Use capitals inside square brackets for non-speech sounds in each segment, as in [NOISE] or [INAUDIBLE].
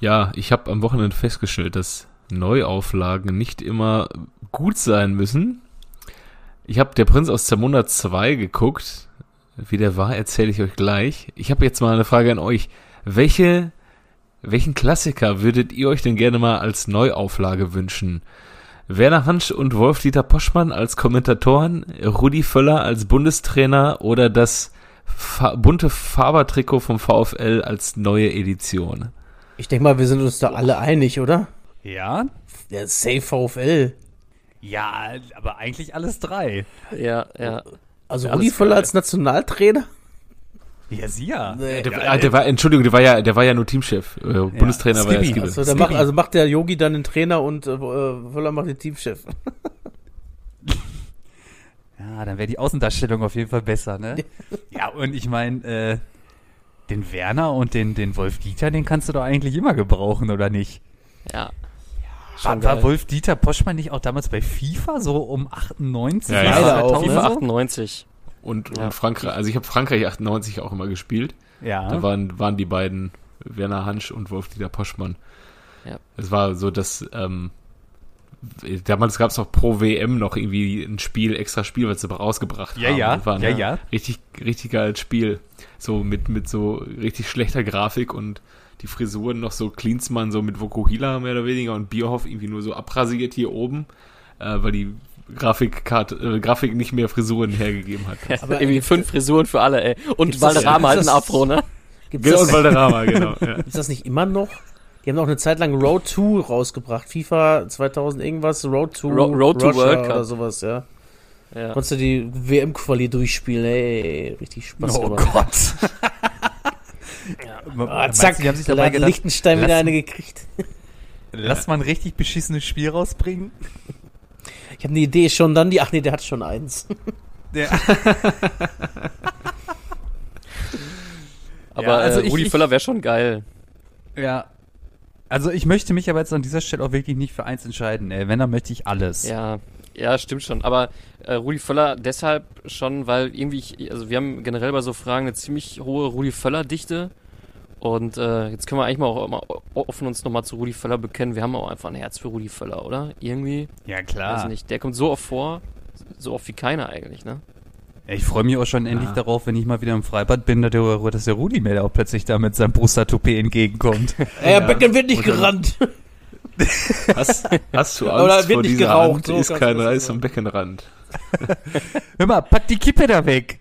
Ja, ich habe am Wochenende festgestellt, dass Neuauflagen nicht immer gut sein müssen. Ich habe Der Prinz aus Zamunda 2 geguckt. Wie der war, erzähle ich euch gleich. Ich habe jetzt mal eine Frage an euch. Welche, welchen Klassiker würdet ihr euch denn gerne mal als Neuauflage wünschen? Werner Hansch und Wolf-Dieter Poschmann als Kommentatoren, Rudi Völler als Bundestrainer oder das fa bunte Fabertrikot vom VfL als neue Edition? Ich denke mal, wir sind uns da alle einig, oder? Ja? Der Safe VfL. Ja, aber eigentlich alles drei. Ja, ja. Also Rudi Völler als Nationaltrainer? Ja, sie ja. Nee. Der, ah, der war, Entschuldigung, der war ja, der war ja nur Teamchef. Äh, Bundestrainer war ja Skibby. Also, der macht, also macht der Yogi dann den Trainer und äh, Völler macht den Teamchef. [LAUGHS] Ja, dann wäre die Außendarstellung auf jeden Fall besser, ne? [LAUGHS] ja, und ich meine, äh, den Werner und den, den Wolf Dieter, den kannst du doch eigentlich immer gebrauchen, oder nicht? Ja. War, war Wolf Dieter Poschmann nicht auch damals bei FIFA so um 98? Ja, ja. Leider auch, FIFA so? 98. Und, Ja. und Frankreich, also ich habe Frankreich 98 auch immer gespielt. Ja. Da waren, waren die beiden, Werner Hansch und Wolf-Dieter Poschmann. Ja. Es war so, dass ähm, damals gab es noch pro WM noch irgendwie ein Spiel, extra Spiel, was sie rausgebracht Ja, haben. ja, war ja, ja. Richtig, richtig geiles Spiel. So mit, mit so richtig schlechter Grafik und die Frisuren noch so Klinsmann, so mit Vokuhila mehr oder weniger und Bierhoff irgendwie nur so abrasiert hier oben, äh, weil die Grafikkarte, äh, Grafik nicht mehr Frisuren hergegeben hat. Aber Irgendwie fünf Frisuren für alle, ey. Und Valderrama halt ein Afro, ne? Gibt's Genau, das, und Valderrama, genau. Ja. gibt's das nicht immer noch? Die haben auch eine Zeit lang Road 2 rausgebracht. FIFA 2000 irgendwas, Road 2 Ro- Road to World Cup. oder sowas, ja. Ja. Konntest du die WM-Quali durchspielen, ey, richtig Spaß Oh gemacht. Gott. [LAUGHS] Ah, Meinst zack, die haben sich da dabei gedacht, Liechtenstein wieder eine gekriegt. [LAUGHS] lass mal ein richtig beschissenes Spiel rausbringen. Ich habe eine Idee schon dann, die, ach nee, der hat schon eins. [LAUGHS] Ja. Aber Ja, also äh, ich- Rudi ich- Völler wäre schon geil. ja. Also ich möchte mich aber jetzt an dieser Stelle auch wirklich nicht für eins entscheiden. Ey. Wenn, dann möchte ich alles. Ja, ja, stimmt schon. Aber äh, Rudi Völler deshalb schon, weil irgendwie, ich, also wir haben generell bei so Fragen eine ziemlich hohe Rudi Völler-Dichte. Und äh, jetzt können wir eigentlich mal auch mal offen uns nochmal zu Rudi Völler bekennen. Wir haben auch einfach ein Herz für Rudi Völler, oder? Irgendwie. Ja, Weiß klar. nicht. Der kommt so oft vor, so oft wie keiner eigentlich, ne? Ich freue mich auch schon endlich darauf, wenn ich mal wieder im Freibad bin, dass der, dass der Rudi mir da auch plötzlich da mit seinem Brustatoupet entgegenkommt. [LAUGHS] Ey, Becken wird nicht gerannt. [LAUGHS] Hast, hast du Angst Oder wird vor nicht dieser geraucht, Hand, so ist kein Reis am Beckenrand. [LAUGHS] Hör mal, pack die Kippe da weg.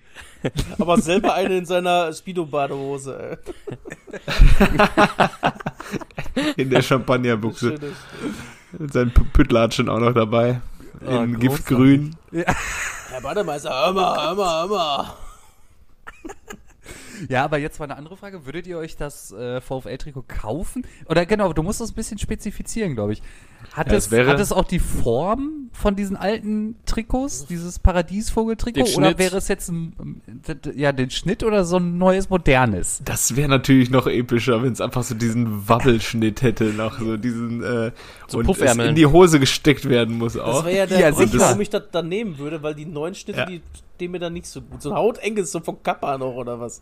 Aber selber eine in seiner Speedo-Badehose. In der Champagnerbuchse. Mit seinen Püttlatschen auch noch dabei. Oh, in großartig. Giftgrün. Herr Bademeister, hör mal, hör mal, hör mal. Ja, aber jetzt mal eine andere Frage. Würdet ihr euch das äh, VfL-Trikot kaufen? Oder genau, du musst das ein bisschen spezifizieren, glaube ich. Hat, Ja, es, es wäre- hat es auch die Form von diesen alten Trikots, dieses Paradiesvogel-Trikot? Oder wäre es jetzt ein, ja, den Schnitt oder so ein neues, modernes? Das wäre natürlich noch epischer, wenn es einfach so diesen Wabbelschnitt hätte, noch so diesen äh, So und es in die Hose gesteckt werden muss Das auch. wäre ja der Ja, Grund, warum ich das dann nehmen würde, weil die neuen Schnitte, Ja. die stehen mir dann nicht so gut. So ein hautenges, so von Kappa noch oder was.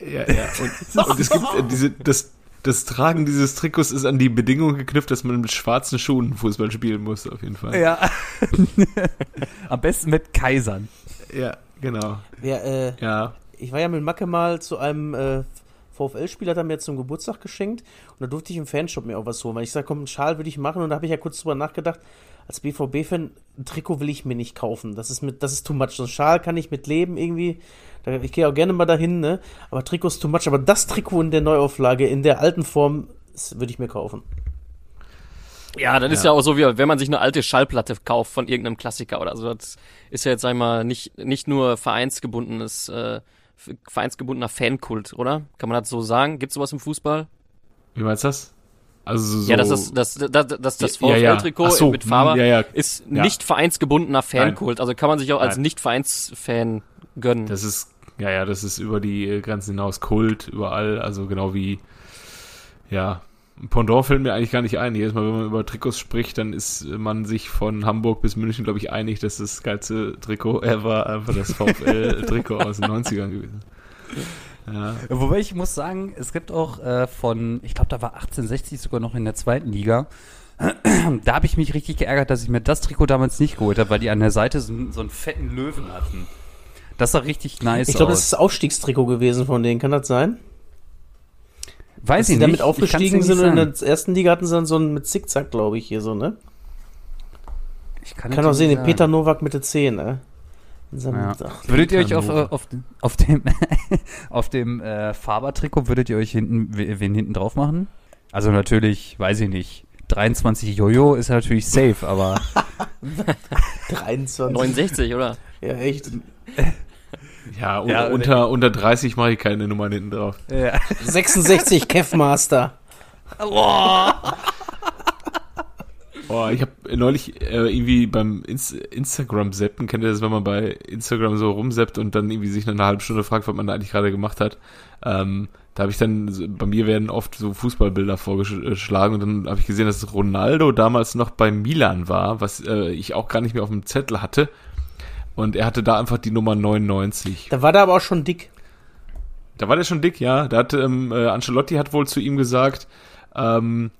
Ja, ja. Und, und es gibt äh, diese, das, das Tragen dieses Trikots ist an die Bedingung geknüpft, dass man mit schwarzen Schuhen Fußball spielen muss, auf jeden Fall. Ja. [LAUGHS] Am besten mit Kaisern. Ja, genau. Wer, äh, Ja. ich war ja mit Macke mal zu einem äh, VfL-Spieler, hat er mir zum Geburtstag geschenkt und da durfte ich im Fanshop mir auch was holen, weil ich sage, komm, einen Schal würde ich machen und da habe ich ja kurz drüber nachgedacht, als BVB-Fan, ein Trikot will ich mir nicht kaufen. Das ist mit, das ist too much. So ein Schal kann ich mit leben irgendwie. Ich gehe auch gerne mal dahin, ne? Aber Trikot ist too much. Aber das Trikot in der Neuauflage, in der alten Form, das würde ich mir kaufen. Ja, das ist ja auch so, wie wenn man sich eine alte Schallplatte kauft von irgendeinem Klassiker oder so. Das ist ja jetzt, sag ich mal, nicht, nicht nur vereinsgebundenes, äh, vereinsgebundener Fankult, oder? Kann man das so sagen? Gibt sowas im Fußball? Wie meinst du das? Also so. Ja, das ist das, das, das, das Ja, ja. VfL-Trikot Ach so, mit Faber hm, ja, ja. ist Ja. nicht vereinsgebundener Fankult. Also kann man sich auch als Nein. Nicht-Vereinsfan gönnen. Das ist, ja, ja, das ist über die äh, Grenzen hinaus Kult, überall, also genau wie, ja, Pendant fällt mir eigentlich gar nicht ein. Jedes Mal, wenn man über Trikots spricht, dann ist man sich von Hamburg bis München, glaube ich, einig, dass das geilste Trikot ever einfach das VfL-Trikot [LAUGHS] aus den 90ern gewesen Ja. Wobei ich muss sagen, es gibt auch äh, von, ich glaube, da war 1860 sogar noch in der zweiten Liga. [CLEARS THROAT] da habe ich mich richtig geärgert, dass ich mir das Trikot damals nicht geholt habe, weil die an der Seite so, so einen fetten Löwen hatten. Das sah richtig nice Ich glaube, das ist das Aufstiegstrikot gewesen von denen. Kann das sein? Weiß Dass ich die nicht. damit aufgestiegen sind und in der ersten Liga hatten sie dann so einen mit Zickzack, glaube ich, hier so, ne? Ich kann, Kann auch sehen, den. Peter Nowak Mitte 10, ne? Ja. ach, Würdet ihr euch auf, auf, auf dem, [LAUGHS] auf dem äh, Faber-Trikot, würdet ihr euch hinten, we- wen hinten drauf machen? Also natürlich, weiß ich nicht, 23 Jojo ist natürlich safe, aber [LAUGHS] [LAUGHS] 23. 69, oder? Ja, echt. Ja, un Ja, unter, unter 30 mache ich keine Nummern hinten drauf. ja. 66 [LAUGHS] Kevmaster. Boah, ich habe neulich äh, irgendwie beim Ins Instagram-Seppen, kennt ihr das, wenn man bei Instagram so rumseppt und dann irgendwie sich nach einer halben Stunde fragt, was man da eigentlich gerade gemacht hat? Ähm, da habe ich dann, bei mir werden oft so Fußballbilder vorgeschlagen und dann habe ich gesehen, dass Ronaldo damals noch bei Milan war, was äh, ich auch gar nicht mehr auf dem Zettel hatte. Und er hatte da einfach die Nummer 99. Da war der aber auch schon dick. Da war der schon dick, ja. Da hat ähm, äh, Ancelotti hat wohl zu ihm gesagt, ähm,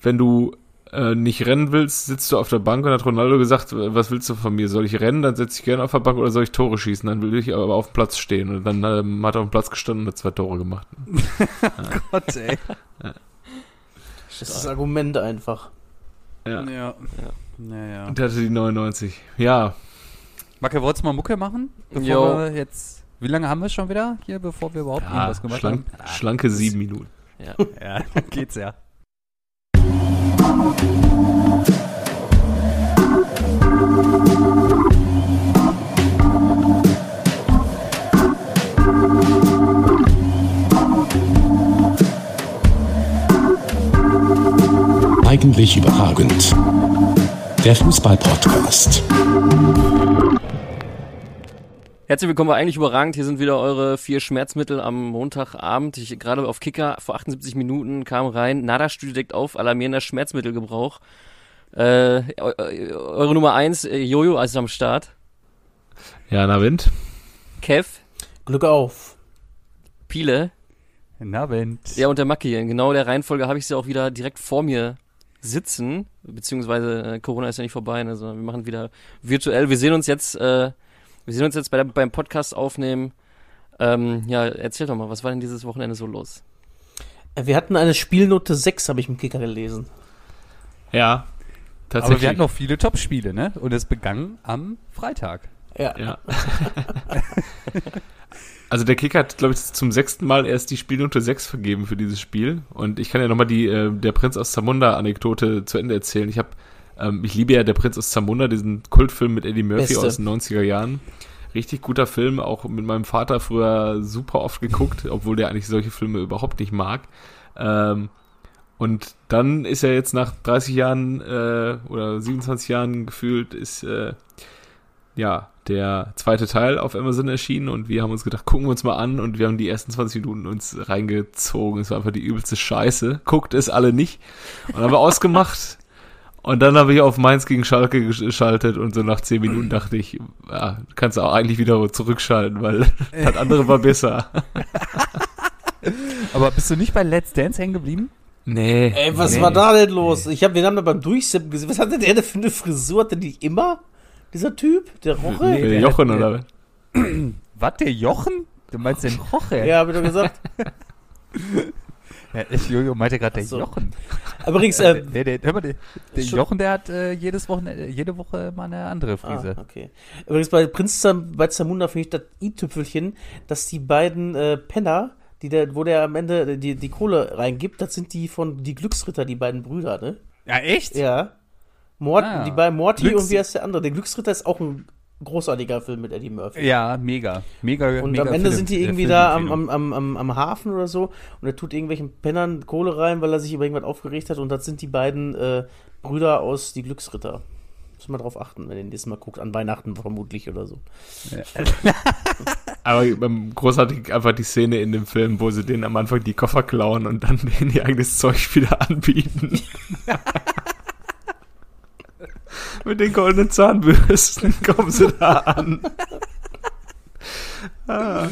wenn du äh, nicht rennen willst, sitzt du auf der Bank und hat Ronaldo gesagt, was willst du von mir? Soll ich rennen, dann setze ich gerne auf der Bank oder soll ich Tore schießen? Dann will ich aber auf dem Platz stehen. Und dann ähm, hat er auf dem Platz gestanden und hat zwei Tore gemacht. [LAUGHS] Gott, ey. Das ist das Argument einfach. Ja. Ja. Ja, ja. Und der hatte die 99. Ja, Macke, wolltest du mal Mucke machen? Bevor Jo. wir jetzt. Wie lange haben wir schon wieder hier, bevor wir überhaupt ja irgendwas gemacht schlank, haben? schlanke sieben Minuten. Ja. [LAUGHS] Ja, dann geht's ja. Eigentlich überragend. Der Fußball-Podcast. Herzlich willkommen bei Eigentlich Überragend. Hier sind wieder eure vier Schmerzmittel am Montagabend. Ich gerade auf Kicker vor 78 Minuten kam rein. Nada Studio deckt auf, alarmierender Schmerzmittelgebrauch. Äh, eu- eu- eure Nummer eins, äh, Jojo, ist am Start. Ja, na Wind. Kev, Glück auf. Piele, Na, Wind. ja und der Macki. In genau der Reihenfolge habe ich sie auch wieder direkt vor mir sitzen. Beziehungsweise äh, Corona ist ja nicht vorbei, ne, sondern wir machen wieder virtuell. Wir sehen uns jetzt, äh, wir sehen uns jetzt bei der, beim Podcast aufnehmen. Ähm, ja, erzähl doch mal, was war denn dieses Wochenende so los? Äh, Wir hatten eine Spielnote 6, habe ich im Kicker gelesen. Ja, tatsächlich. Aber wir hatten noch viele Top-Spiele, ne? Und es begann am Freitag. Ja. Ja. [LAUGHS] Also der Kicker hat, glaube ich, zum sechsten Mal erst die Spielnote 6 vergeben für dieses Spiel. Und ich kann ja nochmal die äh, Der Prinz aus Zamunda-Anekdote zu Ende erzählen. Ich habe, ähm, ich liebe ja Der Prinz aus Zamunda, diesen Kultfilm mit Eddie Murphy Beste. aus den 90er Jahren. Richtig guter Film, auch mit meinem Vater früher super oft geguckt, obwohl der eigentlich solche Filme überhaupt nicht mag. Ähm, und dann ist er jetzt nach 30 Jahren äh, oder 27 Jahren gefühlt, ist äh, ja der zweite Teil auf Amazon erschienen und wir haben uns gedacht, gucken wir uns mal an und wir haben die ersten 20 Minuten uns reingezogen. Es war einfach die übelste Scheiße. Guckt es alle nicht. Und dann haben wir [LAUGHS] ausgemacht. Und dann habe ich auf Mainz gegen Schalke geschaltet und so nach 10 Minuten dachte ich, ja, kannst du auch eigentlich wieder zurückschalten, weil [LAUGHS] das andere war besser. [LAUGHS] Aber bist du nicht bei Let's Dance hängen geblieben? Nee. Ey, was nee. war da denn los? Ich hab, wir haben da beim Durchsippen gesehen. Was hatte der denn für eine Frisur? Hatte die immer? Dieser Typ? Der Roche? Nee. Äh, der Jochen hat- oder was? [CLEARS THROAT] Was, der Jochen? Du meinst den Roche? Ja, hab ich doch gesagt. [LAUGHS] ja Jojo meinte gerade der so. Jochen. [LAUGHS] Übrigens, Äh, äh, der, der, hör mal, der, der Schon- Jochen, der hat äh, jedes Wochenende, jede Woche mal eine andere Frise. Ah, okay. Übrigens bei Prinz Zam bei Zamunda finde ich das i-Tüpfelchen, dass die beiden äh, Penner, die der, wo der am Ende die, die Kohle reingibt, das sind die von die Glücksritter, die beiden Brüder, ne? Ja, echt? Ja. Mort, Ah. die beiden Morty Glücks- und wie heißt der andere? Der Glücksritter ist auch ein großartiger Film mit Eddie Murphy. Ja, mega. Mega Und mega am Ende Film- sind die irgendwie da am, Filmempfehlung. am, am, am, Hafen oder so und er tut irgendwelchen Pennern Kohle rein, weil er sich über irgendwas aufgeregt hat und das sind die beiden äh, Brüder aus die Glücksritter. Muss mal drauf achten, wenn ihr nächstes Mal guckt, an Weihnachten vermutlich oder so. Aber beim großartig einfach die Szene in dem Film, wo sie denen am Anfang die Koffer klauen und dann [LAUGHS] denen ihr eigenes Zeug wieder anbieten. [LAUGHS] Mit den goldenen Zahnbürsten [LAUGHS] kommen sie da an. [LAUGHS] ah.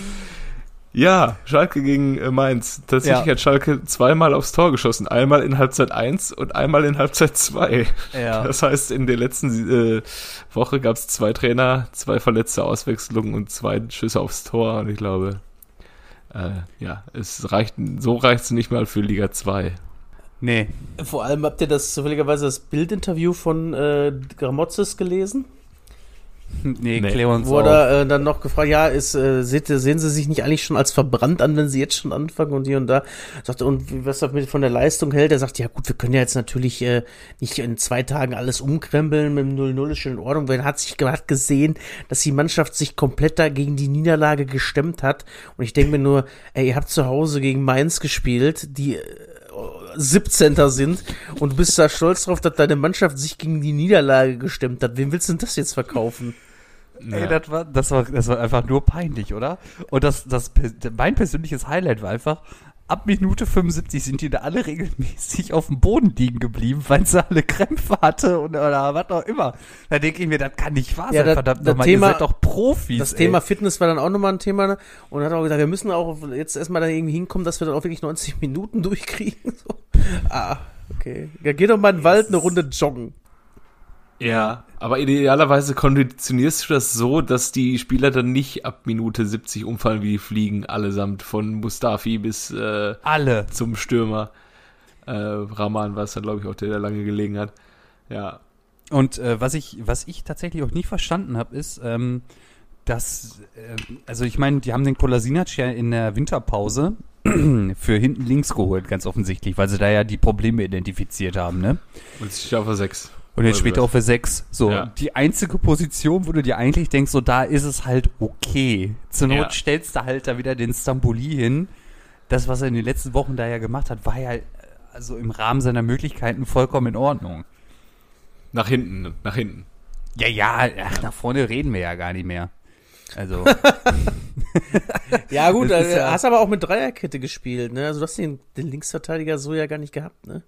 Ja, Schalke gegen äh, Mainz. Tatsächlich Ja. hat Schalke zweimal aufs Tor geschossen. Einmal in Halbzeit 1 und einmal in Halbzeit 2. Ja. Das heißt, in der letzten äh, Woche gab es zwei Trainer, zwei verletzte Auswechslungen und zwei Schüsse aufs Tor. Und ich glaube, äh, ja, es reicht, so reicht es nicht mal für Liga 2. Nee. Vor allem habt ihr das zufälligerweise das Bildinterview von äh, Gramozis gelesen? Nee, Nee. klär uns Wo auf. äh, dann noch gefragt, ja, ist, äh, seht, ihr- sehen Sie sich nicht eigentlich schon als verbrannt an, wenn Sie jetzt schon anfangen und hier und da? Sagt er, und wie- was er mit von der Leistung hält, er sagt, ja gut, wir können ja jetzt natürlich äh, nicht in zwei Tagen alles umkrempeln, mit dem 0-0 ist schon in Ordnung, weil er hat sich hat gesehen, dass die Mannschaft sich komplett da gegen die Niederlage gestemmt hat. Und ich denke mir nur, ey, ihr habt zu Hause gegen Mainz gespielt, die äh, 17. sind und du bist da stolz drauf, dass deine Mannschaft sich gegen die Niederlage gestemmt hat. Wem willst du denn das jetzt verkaufen? Ey, das war, das war, das war einfach nur peinlich, oder? Und das, das, mein persönliches Highlight war einfach, ab Minute 75 sind die da alle regelmäßig auf dem Boden liegen geblieben, weil sie alle Krämpfe hatte und, oder was auch immer. Da denke ich mir, das kann nicht wahr Ja, sein, das- verdammt nochmal, Thema- ihr seid doch Profis. Das ey. Thema Fitness war dann auch nochmal ein Thema ne? und hat auch gesagt, wir müssen auch jetzt erstmal da irgendwie hinkommen, dass wir dann auch wirklich 90 Minuten [LAUGHS] durchkriegen. So. Ah, okay. Ja, geh doch mal in den Wald eine Runde joggen. Ja, aber idealerweise konditionierst du das so, dass die Spieler dann nicht ab Minute 70 umfallen wie die Fliegen, allesamt, von Mustafi bis äh, Alle. zum Stürmer. Äh, Rahman war es dann, glaube ich, auch der, der lange gelegen hat. Ja, Und äh, was ich, was ich tatsächlich auch nie verstanden habe, ist, ähm, dass, ähm, also ich meine, die haben den Kolasinac ja in der Winterpause [CLEARS THROAT] für hinten links geholt, ganz offensichtlich, weil sie da ja die Probleme identifiziert haben, ne? und er auf der 6. Und jetzt später das- auch für sechs. So, Ja. die einzige Position, wo du dir eigentlich denkst, so da ist es halt okay. Zur Not Ja. stellst du halt da wieder den Stamboli hin. Das, was er in den letzten Wochen da ja gemacht hat, war ja äh, also im Rahmen seiner Möglichkeiten vollkommen in Ordnung. Nach hinten, nach hinten. Ja, ja, ach, nach vorne reden wir ja gar nicht mehr. Also, [LAUGHS] Ja, gut, Das ist äh, ja- hast aber auch mit Dreierkette gespielt, ne? Also du hast den, den Linksverteidiger so ja gar nicht gehabt, ne?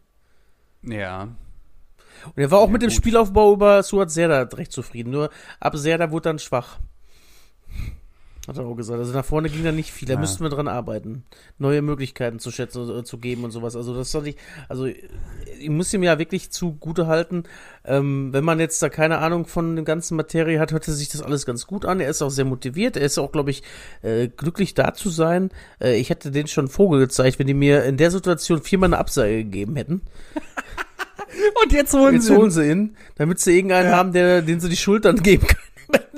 ja. Und er war auch Ja, mit dem gut. Spielaufbau über Suat Serda recht zufrieden. Nur ab Serda wurde dann schwach. Hat er auch gesagt. Also nach vorne ging da nicht viel. Da Ja. müssten wir dran arbeiten. Neue Möglichkeiten zu schätzen, äh, zu geben und sowas. Also das soll ich, also ich muss ihm ja wirklich zugute halten. Ähm, wenn man jetzt da keine Ahnung von der ganzen Materie hat, hörte sich das alles ganz gut an. Er ist auch sehr motiviert. Er ist auch, glaube ich, äh, glücklich da zu sein. Äh, ich hätte den schon Vogel gezeigt, wenn die mir in der Situation viermal eine Absage gegeben hätten. [LAUGHS] Und jetzt holen Jetzt holen sie ihn, damit sie irgendeinen haben, der, den sie die Schultern geben können.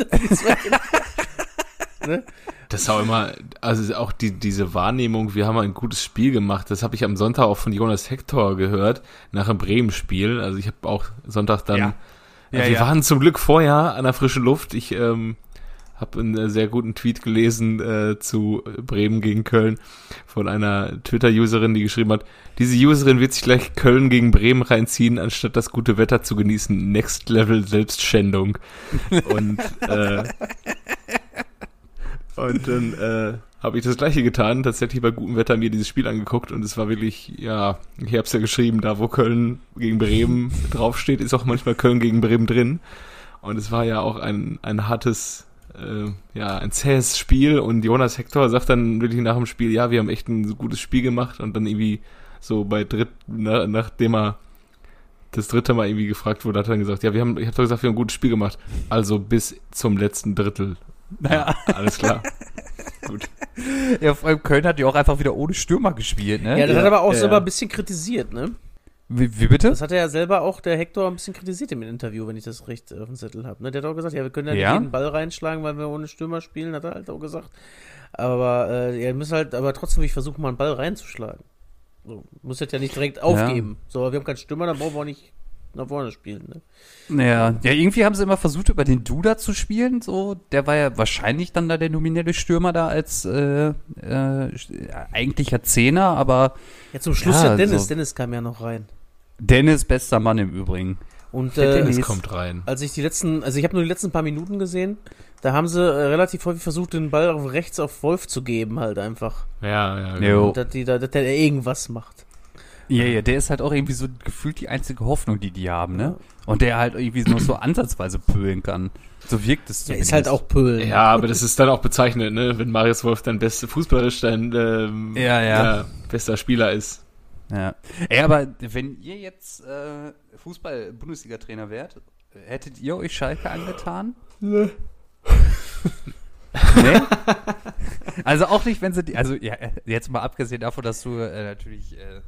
[LAUGHS] ne? Das ist auch immer, also auch die, diese Wahrnehmung, wir haben ein gutes Spiel gemacht, das habe ich am Sonntag auch von Jonas Hector gehört, nach dem Bremen-Spiel. Also ich habe auch Sonntag dann, Ja. äh, Ja, wir ja. waren zum Glück vorher an der frischen Luft. Ich ähm, habe einen äh, sehr guten Tweet gelesen äh, zu Bremen gegen Köln von einer Twitter-Userin, die geschrieben hat, diese Userin wird sich gleich Köln gegen Bremen reinziehen, anstatt das gute Wetter zu genießen. Next Level Selbstschändung. Und äh, und dann äh, habe ich das gleiche getan, tatsächlich bei gutem Wetter mir dieses Spiel angeguckt und es war wirklich, ja, ich habe es ja geschrieben, da wo Köln gegen Bremen draufsteht, ist auch manchmal Köln gegen Bremen drin. Und es war ja auch ein, ein hartes, äh, ja, ein zähes Spiel und Jonas Hector sagt dann wirklich nach dem Spiel, ja, wir haben echt ein gutes Spiel gemacht und dann irgendwie so bei dritt, na, nachdem er das dritte Mal irgendwie gefragt wurde, hat er dann gesagt, ja, wir haben, ich habe doch gesagt, wir haben ein gutes Spiel gemacht. Also bis zum letzten Drittel. Naja, Alles klar. [LAUGHS] Gut. ja, vor allem Köln hat ja auch einfach wieder ohne Stürmer gespielt, ne? Ja, das hat er aber auch Ja. selber ein bisschen kritisiert, ne? Wie, wie bitte? Das hat er ja selber auch, der Hector, ein bisschen kritisiert im Interview, wenn ich das recht auf dem Zettel habe. Ne? Der hat auch gesagt, ja, wir können ja, Ja? nicht jeden Ball reinschlagen, weil wir ohne Stürmer spielen, hat er halt auch gesagt. Aber äh, ihr müsst halt, aber trotzdem ich versuchen, mal einen Ball reinzuschlagen. So, muss jetzt ja nicht direkt aufgeben. So, aber wir haben keinen Stürmer, dann brauchen wir auch nicht nach vorne spielen. Ne? Ja, ja, irgendwie haben sie immer versucht, über den Duda zu spielen. So, der war ja wahrscheinlich dann da der nominelle Stürmer da als äh, äh, eigentlicher Zehner, aber Ja, zum Schluss Ja, ja, Dennis. so. Dennis kam ja noch rein. Dennis bester Mann im Übrigen. Und Der äh, Dennis. Kommt rein. als ich die letzten, also ich habe nur die letzten paar Minuten gesehen, da haben sie äh, relativ häufig versucht, den Ball auf rechts auf Wolf zu geben, halt einfach. Ja, ja. Jo. Genau. Dass, die, da- dass der irgendwas macht. Ja, ja, der ist halt auch irgendwie so gefühlt die einzige Hoffnung, die die haben, ne? Und der halt irgendwie nur so ansatzweise pölen kann. So wirkt es Der zumindest. ist halt auch Pöhl. Ja, aber das ist dann auch bezeichnend, ne? Wenn Marius Wolf dann beste fußballerisch dein ähm, Ja, ja. bester Spieler ist. Ja. Ey, aber wenn ihr jetzt äh, Fußball-Bundesliga-Trainer wärt, hättet ihr euch Schalke angetan? Nee. [LAUGHS] nee? Also auch nicht, wenn sie die, also ja, jetzt mal abgesehen davon, dass du äh, natürlich äh,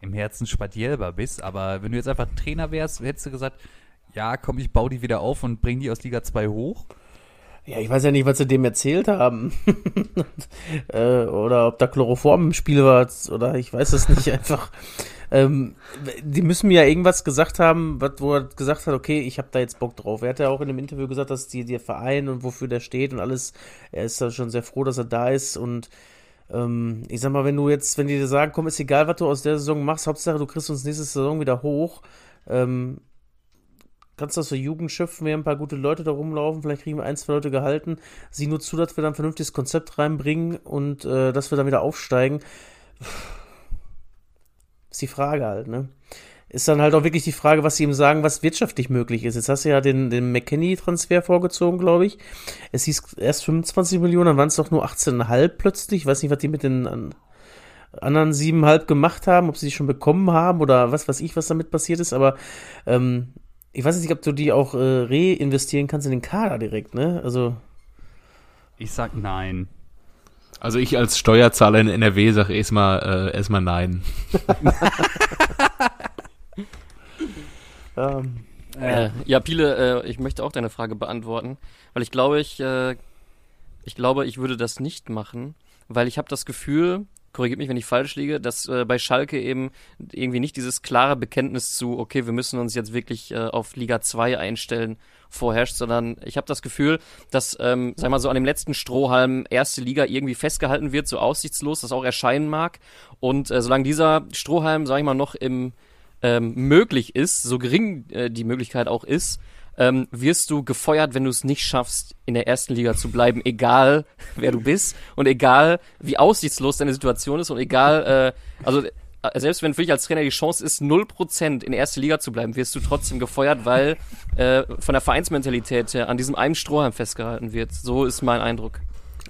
im Herzen Spadielber bist, aber wenn du jetzt einfach Trainer wärst, hättest du gesagt, ja, komm, ich baue die wieder auf und bring die aus Liga 2 hoch. Ja, ich weiß ja nicht, was sie dem erzählt haben. [LAUGHS] äh, oder ob da Chloroform im Spiel war, oder ich weiß es nicht [LAUGHS] einfach. Ähm, die müssen mir ja irgendwas gesagt haben, wo er gesagt hat, okay, ich habe da jetzt Bock drauf. Er hat ja auch in dem Interview gesagt, dass die, der Verein und wofür der steht und alles, er ist da schon sehr froh, dass er da ist und ähm, ich sag mal, wenn du jetzt, wenn die dir sagen, komm, ist egal, was du aus der Saison machst, Hauptsache du kriegst uns nächste Saison wieder hoch, ähm, kannst du das für Jugend schöpfen, wir haben ein paar gute Leute da rumlaufen, vielleicht kriegen wir ein, zwei Leute gehalten, sieh nur zu, dass wir dann ein vernünftiges Konzept reinbringen und äh, dass wir dann wieder aufsteigen. Ist die Frage halt, ne? Ist dann halt auch wirklich die Frage, was sie ihm sagen, was wirtschaftlich möglich ist. Jetzt hast du ja den, den McKenny-Transfer vorgezogen, glaube ich. Es hieß erst 25 Millionen, dann waren es doch nur 18,5 plötzlich. Ich weiß nicht, was die mit den an, anderen 7,5 gemacht haben, ob sie die schon bekommen haben oder was weiß ich, was damit passiert ist, aber ähm, ich weiß nicht, ob du die auch äh, reinvestieren kannst in den Kader direkt, ne? Also. Ich sag nein. Also ich als Steuerzahler in NRW sage erstmal äh, erstmal nein. [LAUGHS] Ähm, Äh, ja, Piele, äh, ich möchte auch deine Frage beantworten, weil ich glaube, ich, äh, ich glaube, ich würde das nicht machen, weil ich habe das Gefühl, korrigiert mich, wenn ich falsch liege, dass äh, bei Schalke eben irgendwie nicht dieses klare Bekenntnis zu, okay, wir müssen uns jetzt wirklich äh, auf Liga 2 einstellen, vorherrscht, sondern ich habe das Gefühl, dass, ähm, sag mal so, an dem letzten Strohhalm erste Liga irgendwie festgehalten wird, so aussichtslos das auch erscheinen mag. Und äh, solange dieser Strohhalm, sag ich mal, noch im ähm, möglich ist, so gering äh, die Möglichkeit auch ist, ähm, wirst du gefeuert, wenn du es nicht schaffst, in der ersten Liga zu bleiben, egal [LAUGHS] wer du bist und egal wie aussichtslos deine Situation ist und egal, äh, also äh, selbst wenn für dich als Trainer die Chance ist, 0% in der ersten Liga zu bleiben, wirst du trotzdem gefeuert, weil äh, von der Vereinsmentalität her an diesem einen Strohhalm festgehalten wird. So ist mein Eindruck.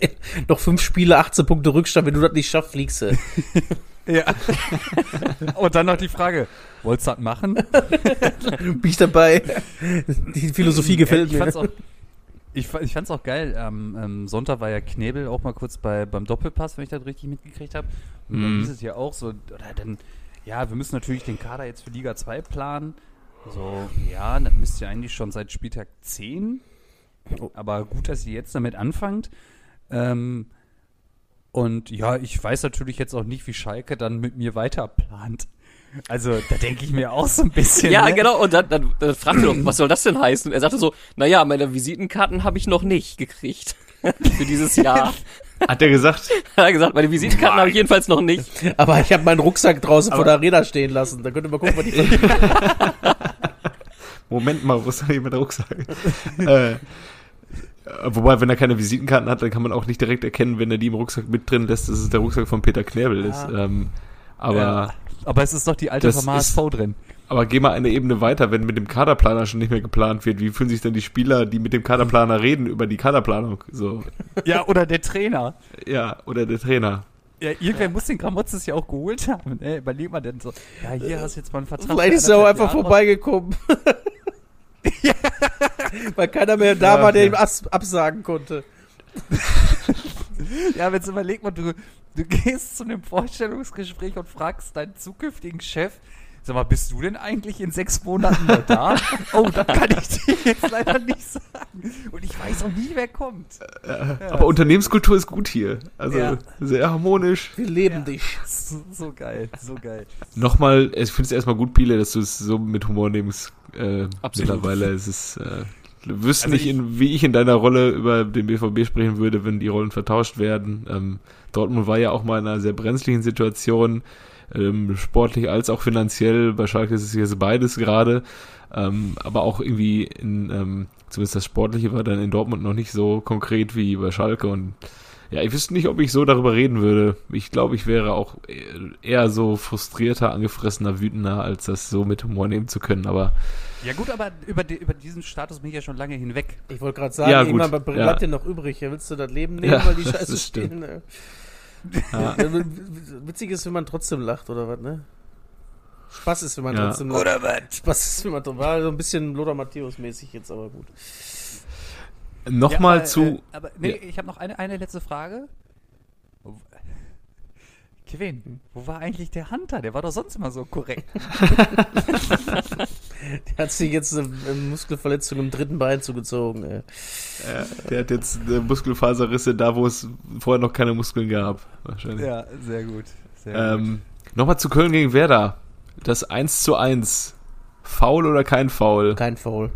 [LAUGHS] noch fünf Spiele, 18 Punkte Rückstand, wenn du das nicht schaffst, fliegst du. [LAUGHS] Ja. [LAUGHS] Und dann noch die Frage, wolltest du das machen? [LAUGHS] Bin ich dabei. Die Philosophie gefällt ich mir. Auch, ich, ich fand's auch geil. Am ähm, Sonntag war ja Knebel auch mal kurz bei, beim Doppelpass, wenn ich das richtig mitgekriegt habe. Und dann Mhm. hieß es ja auch so, oder dann, ja, wir müssen natürlich den Kader jetzt für Liga 2 planen. So, ja, das müsst ihr eigentlich schon seit Spieltag 10. Aber gut, dass ihr jetzt damit anfangt. Ähm, und ja, ich weiß natürlich jetzt auch nicht, wie Schalke dann mit mir weiter plant. Also, da denke ich mir auch so ein bisschen. Ja, ne? genau. Und dann, dann, dann fragt er doch, was soll das denn heißen? Und er sagte so, naja, meine Visitenkarten habe ich noch nicht gekriegt [LAUGHS] für dieses Jahr. [LAUGHS] Hat er gesagt? [LAUGHS] Hat er gesagt, meine Visitenkarten habe ich jedenfalls noch nicht. Aber ich habe meinen Rucksack draußen vor der Arena stehen lassen. Da könnt ihr mal gucken, was die Moment mal, wo ist denn mit Rucksack? äh, wobei, wenn er keine Visitenkarten hat, dann kann man auch nicht direkt erkennen, wenn er die im Rucksack mit drin lässt, dass es der Rucksack von Peter Knäbel ist. Ähm, aber, Ja. Aber es ist doch die alte vom HSV drin. aber geh mal eine Ebene weiter, wenn mit dem Kaderplaner schon nicht mehr geplant wird. Wie fühlen sich denn die Spieler, die mit dem Kaderplaner reden, über die Kaderplanung? So, Ja, oder der Trainer. ja, oder der Trainer. Ja, irgendwer muss den Gramotzes ja auch geholt haben. Ne? Überleg mal denn so, ja, hier hast du jetzt mal einen Vertrag. Vielleicht ist er auch einfach Jahre. vorbeigekommen. [LAUGHS] [LAUGHS] Weil keiner mehr da Ja, war, der ja. ihm absagen konnte. [LAUGHS] Ja, aber jetzt überleg mal, du, du gehst zu einem Vorstellungsgespräch und fragst deinen zukünftigen Chef, sag mal, bist du denn eigentlich in sechs Monaten noch da? [LAUGHS] oh, das kann ich dir jetzt leider nicht sagen. Und ich weiß auch nie, wer kommt. Aber Unternehmenskultur ist gut hier. Also Ja. sehr harmonisch. Wir leben Ja. dich. So, so geil, so geil. Nochmal, ich finde es erstmal gut, Piele, dass du es so mit Humor nimmst. Äh, Absolut. mittlerweile ist es. Äh, du wüsst Also nicht, ich- in, wie ich in deiner Rolle über den BVB sprechen würde, wenn die Rollen vertauscht werden. Ähm, Dortmund war ja auch mal in einer sehr brenzlichen Situation, ähm, sportlich als auch finanziell. Bei Schalke ist es jetzt beides gerade. Ähm, aber auch irgendwie in, ähm, zumindest das Sportliche war dann in Dortmund noch nicht so konkret wie bei Schalke und Ja, ich wüsste nicht, ob ich so darüber reden würde. Ich glaube, ich wäre auch eher so frustrierter, angefressener, wütender, als das so mit Humor nehmen zu können. Aber Ja gut, aber über, die, über diesen Status bin ich ja schon lange hinweg. Ich wollte gerade sagen, Ja, gut. irgendwann bleibt Ja. dir noch übrig. Ja, willst du das Leben nehmen, Ja, weil die Scheiße spielen? Ne? ja, Witzig ist, wenn man trotzdem lacht, oder was, ne? Spaß ist, wenn man Ja. trotzdem. Oder was? Spaß ist, wenn man war so ein bisschen Lothar Matthäus-mäßig jetzt, aber gut. nochmal Ja, aber, zu. Äh, aber nee, Ja. ich habe noch eine, eine letzte Frage. Kevin, wo war eigentlich der Hunter? Der war doch sonst immer so korrekt. [LAUGHS] Der hat sich jetzt eine, Muskelverletzung im dritten Bein zugezogen, ey. Ja, der hat jetzt äh, Muskelfaserrisse da, wo es vorher noch keine Muskeln gab. Wahrscheinlich. ja, sehr gut. Sehr Ähm, Nochmal zu Köln gegen Werder. Das 1 zu 1. Foul oder kein Foul? Kein Foul.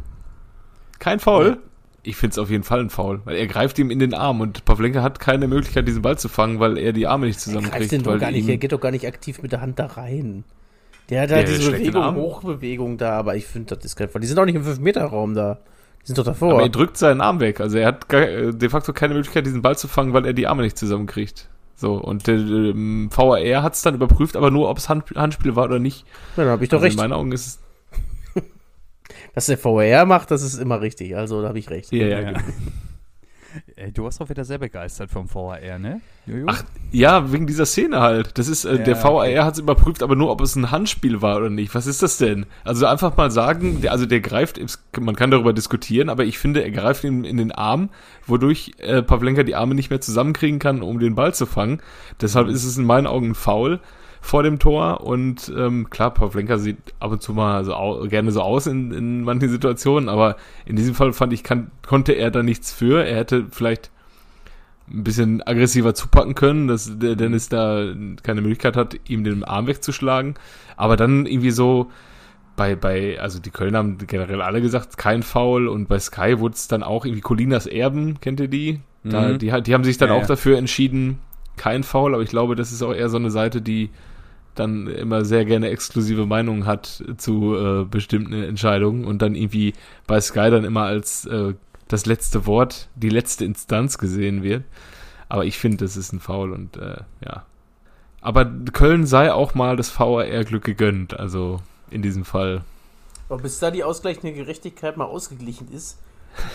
Kein Foul? Ich finde es auf jeden Fall ein Foul, weil er greift ihm in den Arm und Pavlenka hat keine Möglichkeit, diesen Ball zu fangen, weil er die Arme nicht Er zusammenkriegt. greift den doch weil gar nicht, er geht doch gar nicht aktiv mit der Hand da rein. Der hat Der halt diese streckt den Bewegung. Hochbewegung da, aber ich finde, das ist kein Foul. Die sind auch nicht im 5-Meter-Raum da. Die sind doch davor. Aber er drückt seinen Arm weg. Also er hat äh, de facto keine Möglichkeit, diesen Ball zu fangen, weil er die Arme nicht zusammenkriegt. So, und der ähm, VAR hat es dann überprüft, aber nur, ob es Hand, Handspiel war oder nicht. Ja, dann habe ich doch also recht. In meinen Augen ist es. [LAUGHS] Dass der VR macht, das ist immer richtig. Also, da habe ich recht. Ja, ja, Ja. Ey, du warst doch wieder sehr begeistert vom VAR, ne? Jojo? Ach, ja, wegen dieser Szene halt. Das ist, äh, Ja, der VAR hat es überprüft, aber nur, ob es ein Handspiel war oder nicht. Was ist das denn? Also einfach mal sagen, der, also der greift, man kann darüber diskutieren, aber ich finde, er greift ihm in den Arm, wodurch äh, Pavlenka die Arme nicht mehr zusammenkriegen kann, um den Ball zu fangen. Deshalb ist es in meinen Augen ein Foul vor dem Tor und ähm, klar, Pavlenka sieht ab und zu mal so gerne so aus in, in manchen Situationen, aber in diesem Fall fand ich, kann, konnte er da nichts für. Er hätte vielleicht ein bisschen aggressiver zupacken können, dass der Dennis da keine Möglichkeit hat, ihm den Arm wegzuschlagen. Aber dann irgendwie so bei, bei, also die Kölner haben generell alle gesagt, kein Foul und bei Sky wurde es dann auch irgendwie Colinas Erben, kennt ihr die? Da, Mhm. die, die haben sich dann Ja, auch ja. dafür entschieden, kein Foul, aber ich glaube, das ist auch eher so eine Seite, die dann immer sehr gerne exklusive Meinungen hat zu äh, bestimmten Entscheidungen und dann irgendwie bei Sky dann immer als äh, das letzte Wort, die letzte Instanz gesehen wird. Aber ich finde, das ist ein Foul und äh, ja. Aber Köln sei auch mal das VAR-Glück gegönnt, also in diesem Fall. Aber bis da die ausgleichende Gerechtigkeit mal ausgeglichen ist,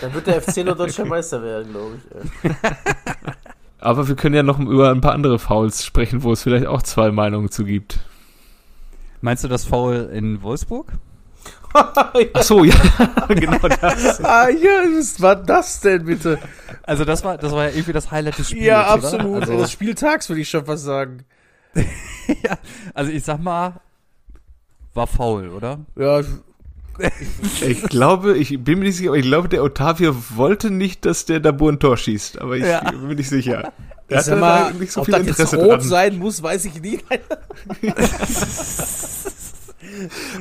dann wird der FC nur deutscher Meister werden, glaube ich. [LAUGHS] Aber wir können ja noch über ein paar andere Fouls sprechen, wo es vielleicht auch zwei Meinungen zu gibt. Meinst du das Foul in Wolfsburg? [LAUGHS] Ach so, ja, [LAUGHS] genau das. ah, ja, was war das denn bitte? Also das war, das war ja irgendwie das Highlight des Spiels, Ja, oder? absolut. Also, Des Spieltags würde ich schon fast sagen. [LAUGHS] ja, also ich sag mal, war faul, oder? Ja, ich- glaube, ich bin mir nicht sicher, aber ich glaube, der Otavio wollte nicht, dass der Dabur ein Tor schießt, aber ich Ja. bin mir nicht sicher. ich Er hatte mal, da nicht so ob viel das jetzt Interesse rot dran. sein muss, weiß ich nie. [LAUGHS]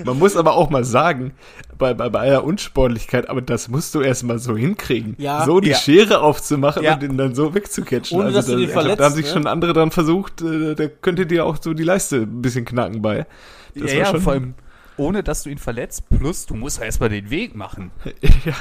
Man muss aber auch mal sagen, bei, bei, bei aller Unsportlichkeit, aber das musst du erst mal so hinkriegen. Ja. so die Ja. Schere aufzumachen Ja. und den dann so wegzucatchen. Ohne, dass du da, den ich glaub, verletzt, Da haben sich ne? schon andere dran versucht, äh, da könnte dir auch so die Leiste ein bisschen knacken bei. Das ja, war ja, schon- vor allem ohne, dass du ihn verletzt, plus du musst ja erstmal den Weg machen. [LAUGHS] ja.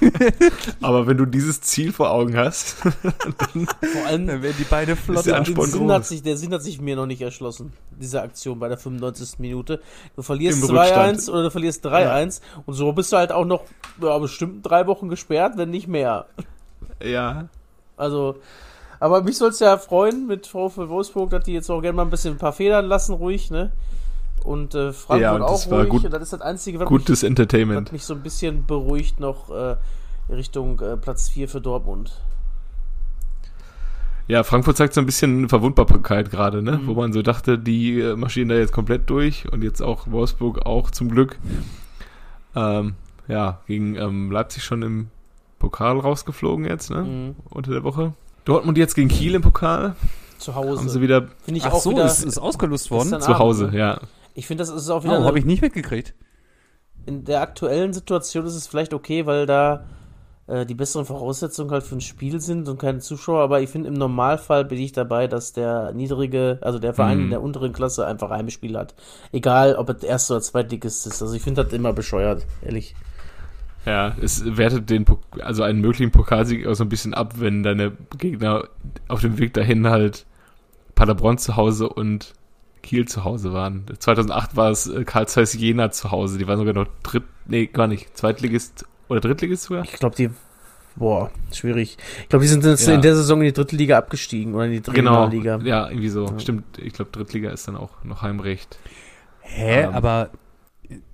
[LAUGHS] aber wenn du dieses Ziel vor Augen hast, [LAUGHS] Vor allem, Dann werden die Beine Ist flott. der Sinn groß. hat sich, der Sinn hat sich mir noch nicht erschlossen, diese Aktion bei der 95. Minute. Du verlierst Im 2-1 Rückstand. oder du verlierst 3-1 und so bist du halt auch noch ja, bestimmt drei Wochen gesperrt, wenn nicht mehr. ja, Also, aber mich soll es ja freuen mit VfL Wolfsburg, dass die jetzt auch gerne mal ein bisschen ein paar Federn lassen, ruhig, ne? Und äh, Frankfurt Ja, und auch ruhig. gut- und das ist das Einzige, was gutes mich, Entertainment. was mich so ein bisschen beruhigt noch äh, Richtung äh, Platz 4 für Dortmund. Ja, Frankfurt zeigt so ein bisschen Verwundbarkeit gerade, ne? Mhm. Wo man so dachte, die äh, marschieren da jetzt komplett durch und jetzt auch Wolfsburg auch zum Glück. Ähm, ja, gegen ähm, Leipzig schon im Pokal rausgeflogen jetzt, ne? Mhm. Unter der Woche. Dortmund jetzt gegen Kiel im Pokal. Zu Haben sie Hause. wieder Finde ich Ach auch so, wieder. ist, ist ausgelost worden. Zu Hause, ne? ja. Ich finde, das ist auch wieder. Oh, habe ich nicht mitgekriegt. in der aktuellen Situation ist es vielleicht okay, weil da äh, die besseren Voraussetzungen halt für ein Spiel sind und keine Zuschauer. Aber ich finde, im Normalfall bin ich dabei, dass der niedrige, also der Verein Mhm. in der unteren Klasse einfach Heimspiel hat. Egal, ob es erste oder zweitligist ist. Also ich finde das immer bescheuert, ehrlich. Ja, es wertet den, also einen möglichen Pokalsieg auch so ein bisschen ab, wenn deine Gegner auf dem Weg dahin halt Paderborn zu Hause und Kiel zu Hause waren. 2008 war es äh, Karl Zeiss Jena zu Hause. Die waren sogar noch Dritt, nee, gar nicht, Zweitligist oder Drittligist sogar. Ich glaube, die. Boah, schwierig. Ich glaube, die sind jetzt Ja. in der Saison in die dritte Liga abgestiegen oder in die Genau, Regionalliga. ja, irgendwie so. Ja. Stimmt, ich glaube, Drittliga ist dann auch noch Heimrecht. Hä? Ähm. Aber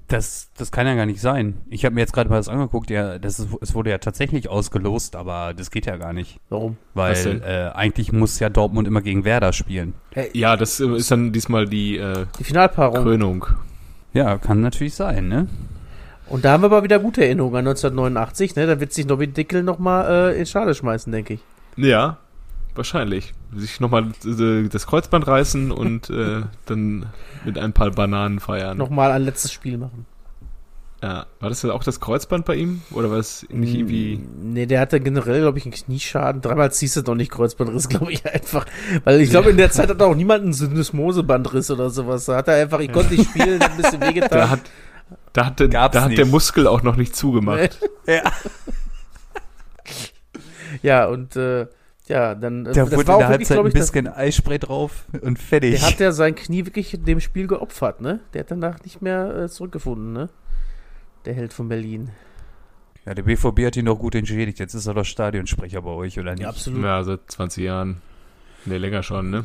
das, das kann ja gar nicht sein. Ich habe mir jetzt gerade mal das angeguckt, ja, das ist, es wurde ja tatsächlich ausgelost, aber das geht ja gar nicht. Warum? Weil äh, eigentlich muss ja Dortmund immer gegen Werder spielen. Ja, das äh, ist dann diesmal die äh, Die Finalpaarung. Krönung. Ja, kann natürlich sein, ne? Und da haben wir aber wieder gute Erinnerungen an 1989, ne? Da wird sich Nobby Dickel nochmal äh, ins Schade schmeißen, denke ich. Ja, wahrscheinlich. Sich nochmal äh, das Kreuzband reißen und äh, dann mit ein paar Bananen feiern. Nochmal ein letztes Spiel machen. Ja. War das ja auch das Kreuzband bei ihm? Oder war es nicht irgendwie. Nee, der hatte generell, glaube ich, einen Knieschaden. Dreimal ziehst du noch nicht Kreuzbandriss, [LAUGHS] glaube ich einfach. Weil ich glaube, in der Zeit hat auch niemand einen Syndesmosebandriss oder sowas. Da hat er einfach, ich konnte nicht spielen, ein bisschen Da wehgetan. hat, da hat, der, da hat der. Muskel auch noch nicht zugemacht. Ja. Ja, und äh, ja, dann. Da das wurde war in der wirklich, Halbzeit ein ich, das, bisschen Eispray drauf und fertig. der hat ja sein Knie wirklich dem Spiel geopfert, ne? Der hat danach nicht mehr äh, zurückgefunden, ne? Der Held von Berlin. ja, der BVB hat ihn doch gut entschädigt. Jetzt ist er doch Stadionsprecher bei euch, oder nicht? Ja, absolut. Ja, seit 20 Jahren. Nee, länger schon, ne?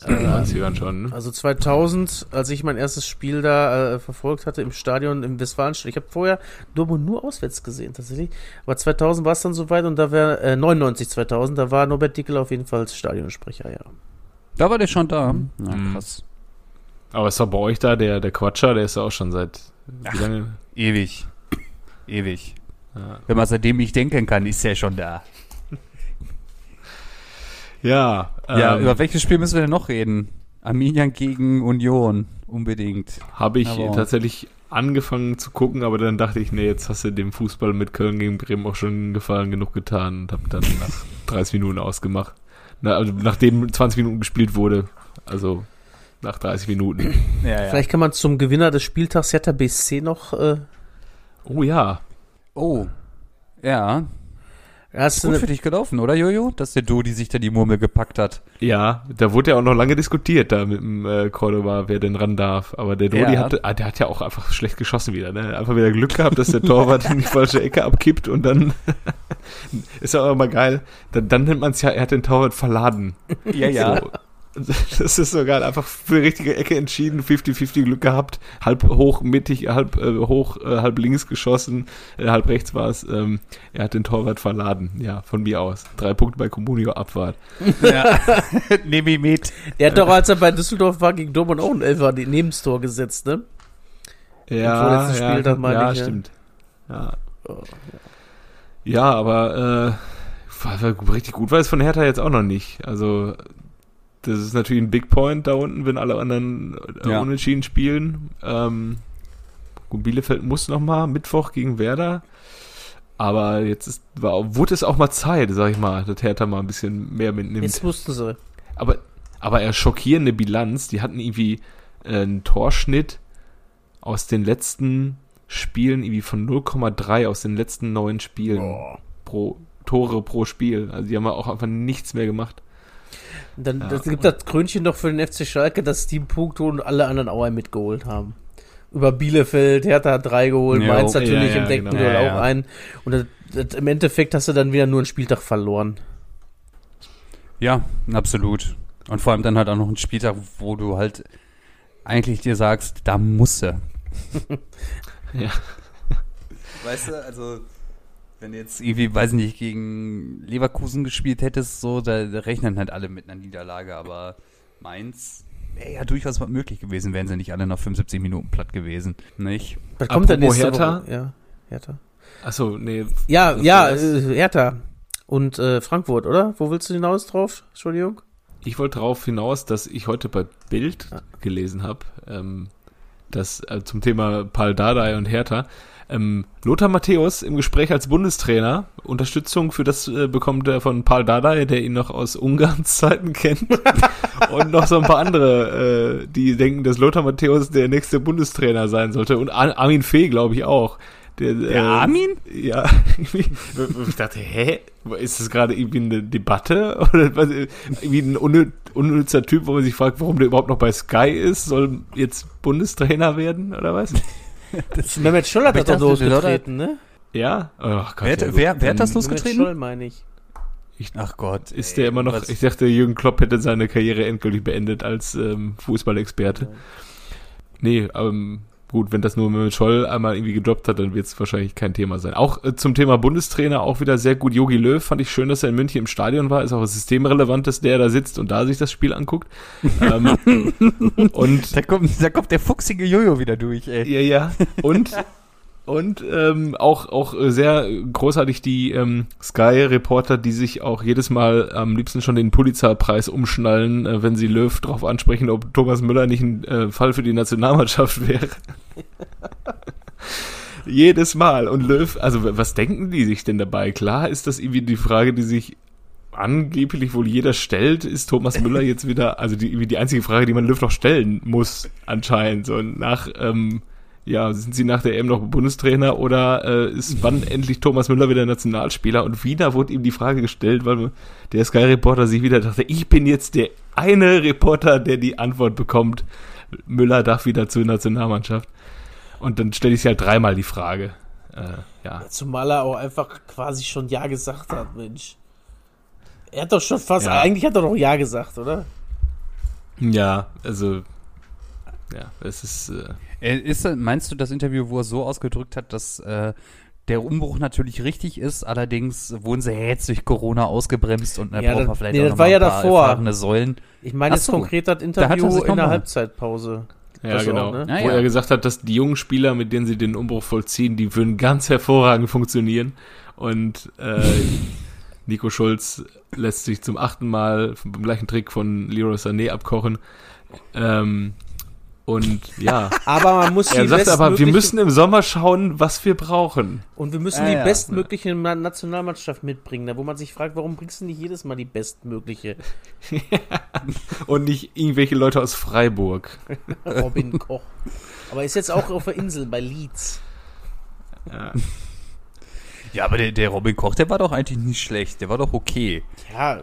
Seit Äh, 90ern schon, ne? Also 2000, als ich mein erstes Spiel da äh, verfolgt hatte im Stadion im Westfalenstadion. Ich habe vorher Dortmund nur auswärts gesehen, tatsächlich. Aber 2000 war es dann soweit und da war äh, 99 2000, da war Norbert Dickel auf jeden Fall als Stadionsprecher, ja. Da war der schon da. Ja, Mhm. krass. Aber es war bei euch da, der, der Quatscher, der ist ja auch schon seit. Wie Ach. lange? Ewig. Ewig. Ja. Wenn man seitdem ich denken kann, ist er schon da. Ja, Ja, ähm, über welches Spiel müssen wir denn noch reden? Arminian gegen Union. Unbedingt. Habe ich Aber- tatsächlich angefangen zu gucken, aber dann dachte ich, nee, jetzt hast du dem Fußball mit Köln gegen Bremen auch schon Gefallen genug getan und habe dann nach [LAUGHS] 30 Minuten ausgemacht. Na, also nachdem 20 Minuten gespielt wurde, also nach 30 Minuten. Ja, ja. Vielleicht kann man zum Gewinner des Spieltags Hertha BSC noch. Äh, Oh ja, Oh. Ja. Hast du Gut für dich gelaufen, oder Jojo? Dass der Dodi sich da die Murmel gepackt hat. ja, da wurde ja auch noch lange diskutiert da mit dem äh, Cordoba, wer denn ran darf. Aber der Dodi Ja. hatte, ah, der hat ja auch einfach schlecht geschossen wieder, ne? Einfach wieder Glück gehabt, dass der Torwart in die falsche Ecke abkippt und dann [LAUGHS] ist ja auch immer geil. Dann, dann nennt man es ja, er hat den Torwart verladen. Ja, So. [LAUGHS] Das ist so geil. Einfach für die richtige Ecke entschieden, 50-50 Glück gehabt, halb hoch, mittig, halb äh, hoch, äh, halb links geschossen, äh, halb rechts war es. Ähm, er hat den Torwart verladen. Ja, von mir aus. Drei Punkte bei Comunio Abfahrt. ja. [LAUGHS] Nehme ich mit. der hat doch, als er bei Düsseldorf war, gegen Dortmund auch ein Elfer neben das Tor gesetzt, ne? Ja, ja, Spieltag meine ja ich, ja. stimmt. Ja. Oh, ja, aber äh, war, war richtig gut war es von Hertha jetzt auch noch nicht. Also das ist natürlich ein Big Point da unten, wenn alle anderen äh, Ja. unentschieden spielen. Ähm, gut, Bielefeld muss noch mal Mittwoch gegen Werder. Aber jetzt ist, war, wurde es auch mal Zeit, sag ich mal, dass Hertha mal ein bisschen mehr mitnimmt. Jetzt mussten sie. Aber, aber er schockierende Bilanz. Die hatten irgendwie äh, einen Torschnitt aus den letzten Spielen irgendwie von 0,3 aus den letzten neun Spielen Boah. pro Tore pro Spiel. Also die haben ja auch einfach nichts mehr gemacht. Und Dann Ja. das gibt das Krönchen noch für den FC Schalke, dass die Punkte und alle anderen Auer mitgeholt haben. Über Bielefeld, Hertha hat drei geholt, Jo, Mainz ja, natürlich ja, im Deckduell genau. Ja, auch ja. ein. Und das, das, im Endeffekt hast du dann wieder nur einen Spieltag verloren. Ja, absolut. Und vor allem dann halt auch noch ein Spieltag, wo du halt eigentlich dir sagst, da muss er. [LAUGHS] Ja. Weißt du, also wenn du jetzt irgendwie, weiß nicht, gegen Leverkusen gespielt hättest, so, da, da rechnen halt alle mit einer Niederlage, aber Mainz wäre ja durchaus was möglich gewesen, wären sie nicht alle nach 75 Minuten platt gewesen, nicht? Was kommt denn nächste Hertha? Woche? Ja, Hertha. Achso, nee. Ja, ja, äh, Hertha. Und äh, Frankfurt, oder? Wo willst du hinaus drauf? Entschuldigung. Ich wollte darauf hinaus, dass ich heute bei Bild Ah. gelesen habe, ähm, dass äh, zum Thema Paul Dardai und Hertha, ähm, Lothar Matthäus im Gespräch als Bundestrainer, Unterstützung für das äh, bekommt er von Paul Dardai, der ihn noch aus Ungarns [LAUGHS] Zeiten kennt. [LAUGHS] und noch so ein paar andere, äh, die denken, dass Lothar Matthäus der nächste Bundestrainer sein sollte. Und Ar Armin Fee, glaube ich, auch. Der, Der Armin? Ja. [LAUGHS] ich dachte, hä? Ist das gerade irgendwie eine Debatte? Oder was, irgendwie ein unnü- unnützer Typ, wo man sich fragt, warum der überhaupt noch bei Sky ist? Soll jetzt Bundestrainer werden oder was? [LAUGHS] Mehmet Scholl hat ich das doch losgetreten, ne? Ja? Ach Gott, Wer, ja, wer, wer hat das Dann Mehmet losgetreten? Scholl meine ich. Ach Gott. Ist der immer noch, was- ich dachte, Jürgen Klopp hätte seine Karriere endgültig beendet als ähm, Fußballexperte. Nee, ähm, gut, wenn das nur mit Scholl einmal irgendwie gedroppt hat, dann wird es wahrscheinlich kein Thema sein. Auch äh, zum Thema Bundestrainer auch wieder sehr gut. Jogi Löw fand ich schön, dass er in München im Stadion war. Ist auch systemrelevant, dass der da sitzt und da sich das Spiel anguckt. [LAUGHS] ähm, und Da kommt, da kommt der fuchsige Jojo wieder durch, ey. ja, ja. Und, [LAUGHS] und ähm, auch, auch äh, sehr großartig die ähm, Sky-Reporter, die sich auch jedes Mal am liebsten schon den Pulitzer-Preis umschnallen, äh, wenn sie Löw darauf ansprechen, ob Thomas Müller nicht ein äh, Fall für die Nationalmannschaft wäre. [LAUGHS] jedes Mal. Und Löw, also was denken die sich denn dabei? Klar ist das irgendwie die Frage, die sich angeblich wohl jeder stellt, ist Thomas Müller jetzt wieder, also die, die einzige Frage, die man Löw noch stellen muss, anscheinend. So nach, ähm, ja, sind sie nach der EM noch Bundestrainer oder äh, ist wann endlich Thomas Müller wieder Nationalspieler? Und wieder wurde ihm die Frage gestellt, weil der Sky-Reporter sich wieder dachte, ich bin jetzt der eine Reporter, der die Antwort bekommt. Müller darf wieder zur Nationalmannschaft. Und dann stelle ich sie halt dreimal die Frage. Äh, ja. Zumal er auch einfach quasi schon Ja gesagt hat, Mensch. Er hat doch schon fast, Ja. eigentlich hat er doch Ja gesagt, oder? Ja, also, ja, es ist, äh, Äh, Ist, meinst du das Interview, wo er so ausgedrückt hat, dass äh, der Umbruch natürlich richtig ist, allerdings wurden sie jetzt durch Corona ausgebremst und da Ja, braucht man vielleicht nee, auch das noch war ja ein paar davor. erfahrene Säulen. Ich meine jetzt so. konkret das Da er Interview sich in der Halbzeitpause. ja, Das genau. auch, ne? Ah, Wo ja. er gesagt hat, dass die jungen Spieler, mit denen sie den Umbruch vollziehen, die würden ganz hervorragend funktionieren. Und äh, Nico Schulz lässt sich zum achten Mal beim gleichen Trick von Leroy Sané abkochen. Ähm, und ja, [LAUGHS] Aber man muss er die sagt aber, wir müssen im Sommer schauen, was wir brauchen. und wir müssen Ah, die ja. bestmögliche Na- Nationalmannschaft mitbringen, da wo man sich fragt, warum bringst du nicht jedes Mal die bestmögliche? [LAUGHS] Und nicht irgendwelche Leute aus Freiburg. [LAUGHS] Robin Koch. Aber ist jetzt auch auf der Insel bei Leeds. Ja. Ja, aber der, der Robin Koch, der war doch eigentlich nicht schlecht. Der war doch okay. Ja,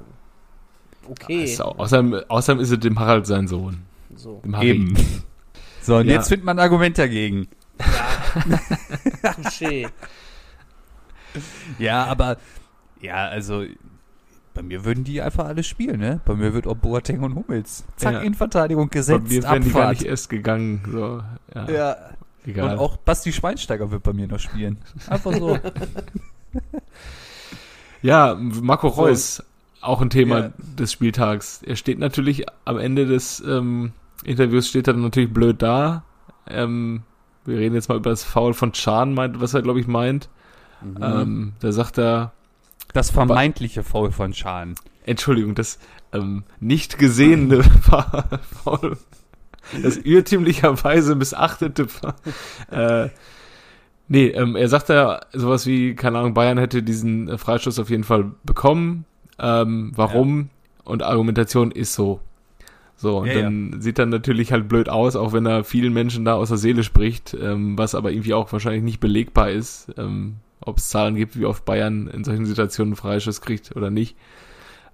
okay. Ist auch, außerdem, außerdem ist es dem Harald sein Sohn. So. Dem Harry. So, und Ja. jetzt findet man ein Argument dagegen. [LAUGHS] Touché. Ja, aber ja, also bei mir würden die einfach alle spielen, ne? Bei mir wird auch Boateng und Hummels. Zack, Ja. in Verteidigung Bei gesetzt, mir wären die gar Abfahrt. nicht erst gegangen. So, ja, Ja. egal. Und auch Basti Schweinsteiger wird bei mir noch spielen. Einfach so. [LAUGHS] Ja, Marco Reus, auch ein Thema Ja. des Spieltags. Er steht natürlich am Ende des ähm, Interviews steht er dann natürlich blöd da. Ähm, wir reden jetzt mal über das Foul von Chan, meint, was er glaube ich meint. Mhm. Ähm, da sagt er, Das vermeintliche Foul von Schahn. Entschuldigung, das ähm, nicht gesehene [LAUGHS] Foul, das irrtümlicherweise missachtete Foul. Äh, nee, ähm, er sagt ja sowas wie, keine Ahnung, Bayern hätte diesen äh, Freistoß auf jeden Fall bekommen. Ähm, warum? Und Argumentation ist so. So, und Ja, dann sieht dann natürlich halt blöd aus, auch wenn er vielen Menschen da aus der Seele spricht, ähm, was aber irgendwie auch wahrscheinlich nicht belegbar ist, ähm, ob es Zahlen gibt, wie oft Bayern in solchen Situationen Freischuss kriegt oder nicht.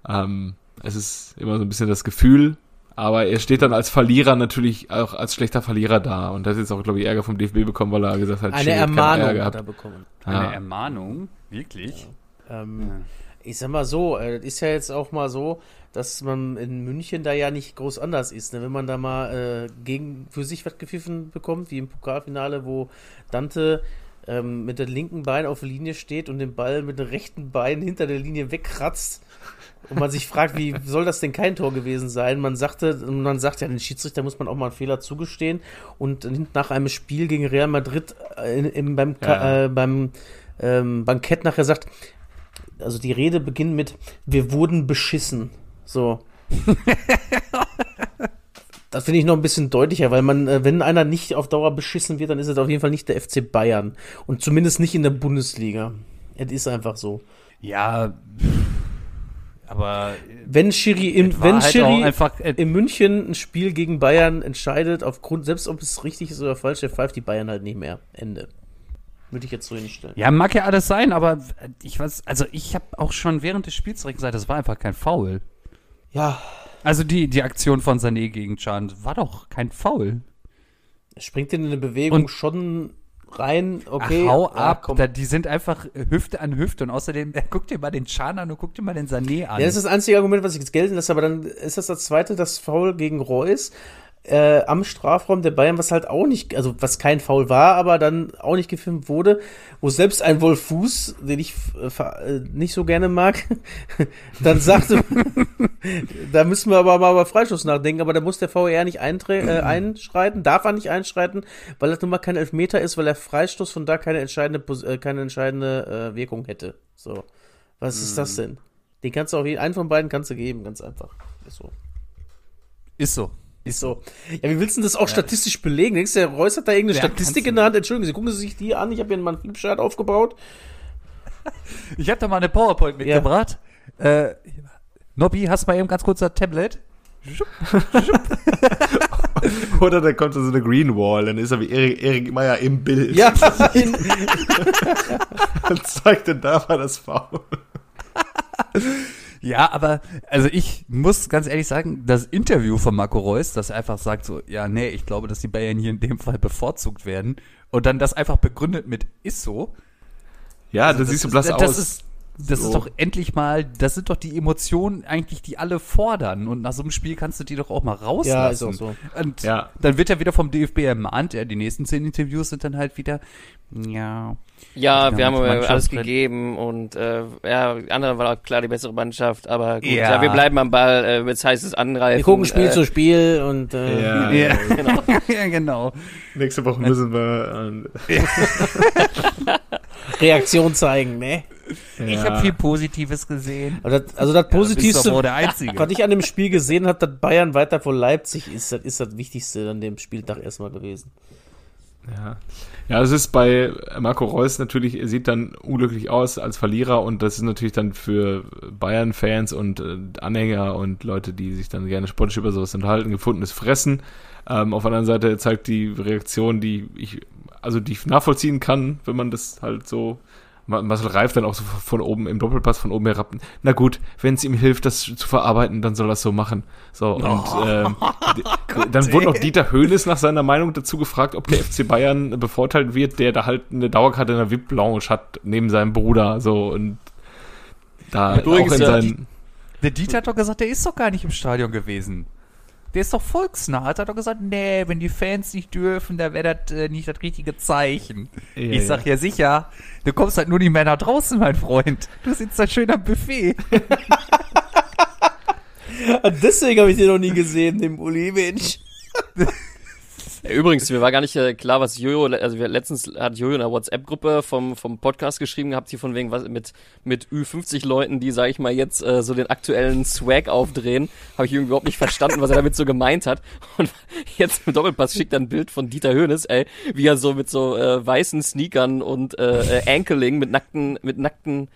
Ähm, es ist immer so ein bisschen das Gefühl, aber er steht dann als Verlierer natürlich auch als schlechter Verlierer da und das ist jetzt auch, glaube ich, Ärger vom DFB bekommen, weil er gesagt hat, Eine shit, keine Ermahnung Ärger hat er bekommen. Eine Ja. Ermahnung? Wirklich? Ähm, Ich sag mal so, äh, das ist ja jetzt auch mal so, dass man in München da ja nicht groß anders ist. Ne? Wenn man da mal äh, gegen für sich was gepfiffen bekommt, wie im Pokalfinale, wo Dante ähm, mit dem linken Bein auf der Linie steht und den Ball mit dem rechten Bein hinter der Linie wegkratzt. Und man sich fragt, wie [LAUGHS] soll das denn kein Tor gewesen sein? Man sagte, man sagt ja, den Schiedsrichter muss man auch mal einen Fehler zugestehen. Und nach einem Spiel gegen Real Madrid äh, in, im, beim, Ja. äh, beim ähm, Bankett nachher sagt, also die Rede beginnt mit, wir wurden beschissen. So. [LAUGHS] das finde ich noch ein bisschen deutlicher, weil man, äh, wenn einer nicht auf Dauer beschissen wird, dann ist es auf jeden Fall nicht der FC Bayern. Und zumindest nicht in der Bundesliga. Es ist einfach so. Ja, aber Wenn Schiri, im, wenn halt Schiri einfach äh, in München ein Spiel gegen Bayern entscheidet, aufgrund, selbst ob es richtig ist oder falsch, der pfeift die Bayern halt nicht mehr. Ende. Würde ich jetzt so hinstellen. Ja, mag ja alles sein, aber ich weiß, also ich habe auch schon während des Spiels direkt gesagt, das war einfach kein Foul. Ja, Also die, die Aktion von Sané gegen Can war doch kein Foul. er springt in eine Bewegung Und- schon rein. Okay, Ach, hau ja, ab, da, die sind einfach Hüfte an Hüfte und außerdem, äh, guck dir mal den Can an und guck dir mal den Sané an. Ja, das ist das einzige Argument, was ich jetzt gelten lasse, aber dann ist das das zweite, das Foul gegen Reus äh, am Strafraum der Bayern, was halt auch nicht, also was kein Foul war, aber dann auch nicht gefilmt wurde, wo selbst ein Wolf Fuß, den ich äh, äh, nicht so gerne mag, [LAUGHS] dann sagte, [LAUGHS] da müssen wir aber mal über Freistoß nachdenken, aber da muss der VR nicht äh, [CLEARS THROAT] einschreiten, darf er nicht einschreiten, weil das nun mal kein Elfmeter ist, weil der Freistoß von da keine entscheidende, äh, keine entscheidende äh, Wirkung hätte. So. Was ist das denn? Den kannst du auch jeden, einen von beiden kannst du geben, ganz einfach. Ist so. Ist so. Ist so. Ja, wie willst du denn das auch statistisch belegen? Denkst du, der Reus hat da irgendeine Ja, Statistik kannst in der Hand? Entschuldigen Sie, gucken Sie sich die an. Ich habe hier mal einen Flipchart aufgebaut. [LAUGHS] Ich habe da mal eine PowerPoint mitgebracht. Äh, Nobby, hast du mal eben ganz kurz das Tablet? [LAUGHS] Oder da kommt so eine Green Wall, dann ist er wie Erik, Erik Meyer im Bild. Ja, [LAUGHS] in, Und zeigt dann da war das Foul. Ja, aber also ich muss ganz ehrlich sagen, das Interview von Marco Reus, dass er einfach sagt so, ja, nee, ich glaube, dass die Bayern hier in dem Fall bevorzugt werden und dann das einfach begründet mit ist so. Ja, das, siehst du blass das aus. Ist, das So. ist doch endlich mal, das sind doch die Emotionen eigentlich, die alle fordern und nach so einem Spiel kannst du die doch auch mal rauslassen. Ja, ist auch so. Und Ja. dann wird er wieder vom DFB ermahnt, ja, die nächsten zehn Interviews sind dann halt wieder, ja, Ja, Ja, wir haben äh, alles drin. gegeben und äh, ja, die andere war auch klar die bessere Mannschaft, aber gut, Ja. ja, wir bleiben am Ball, äh, jetzt heißt es angreifen. wir gucken Spiel äh, zu Spiel und äh, ja, Ja. Genau. [LAUGHS] ja, genau. Nächste Woche müssen wir. [LAUGHS] Reaktion zeigen, ne? Äh, Ich ja. habe viel Positives gesehen. Das, also das Ja, Positivste, doch wohl der Einzige. was ich an dem Spiel gesehen habe, dass Bayern weiter vor Leipzig ist, das ist das Wichtigste an dem Spieltag erstmal gewesen. Ja. ja, es ist bei Marco Reus natürlich, er sieht dann unglücklich aus als Verlierer und das ist natürlich dann für Bayern-Fans und äh, Anhänger und Leute, die sich dann gerne sportlich über sowas unterhalten, gefundenes Fressen. Ähm, auf der anderen Seite zeigt die Reaktion, die ich, also die ich nachvollziehen kann, wenn man das halt so Marcel Reif dann auch so von oben im Doppelpass von oben herab. Na gut, wenn es ihm hilft, das zu verarbeiten, dann soll er es so machen. So und ähm, [LAUGHS] d- dann wurde noch Dieter Höhnes nach seiner Meinung dazu gefragt, ob der FC Bayern bevorteilt wird, der da halt eine Dauerkarte in der VIP Lounge hat neben seinem Bruder so und da Übrigens, auch in ja, seinen Der Dieter hat doch gesagt, der ist doch gar nicht im Stadion gewesen. Der ist doch volksnah. Hat er doch gesagt, nee, wenn die Fans nicht dürfen, dann wäre das äh, nicht das richtige Zeichen. Ja, ich sag ja sicher, du kommst halt nur nicht mehr nach draußen, mein Freund. Du sitzt da schön am Buffet. [LAUGHS] Deswegen habe ich den noch nie gesehen, den Uli, Mensch. [LAUGHS] Ja, Übrigens, mir war gar nicht äh, klar, was Jojo, also wir, letztens hat Jojo in der WhatsApp-Gruppe vom, vom Podcast geschrieben gehabt, hier von wegen was mit, mit Ü50 Leuten, die, sag ich mal, jetzt äh, so den aktuellen Swag aufdrehen. Habe ich überhaupt nicht verstanden, was er damit so gemeint hat. Und [LAUGHS] jetzt im Doppelpass schickt er ein Bild von Dieter Höhnes, ey, wie er so mit so äh, weißen Sneakern und äh, äh, Ankling mit nackten, mit nackten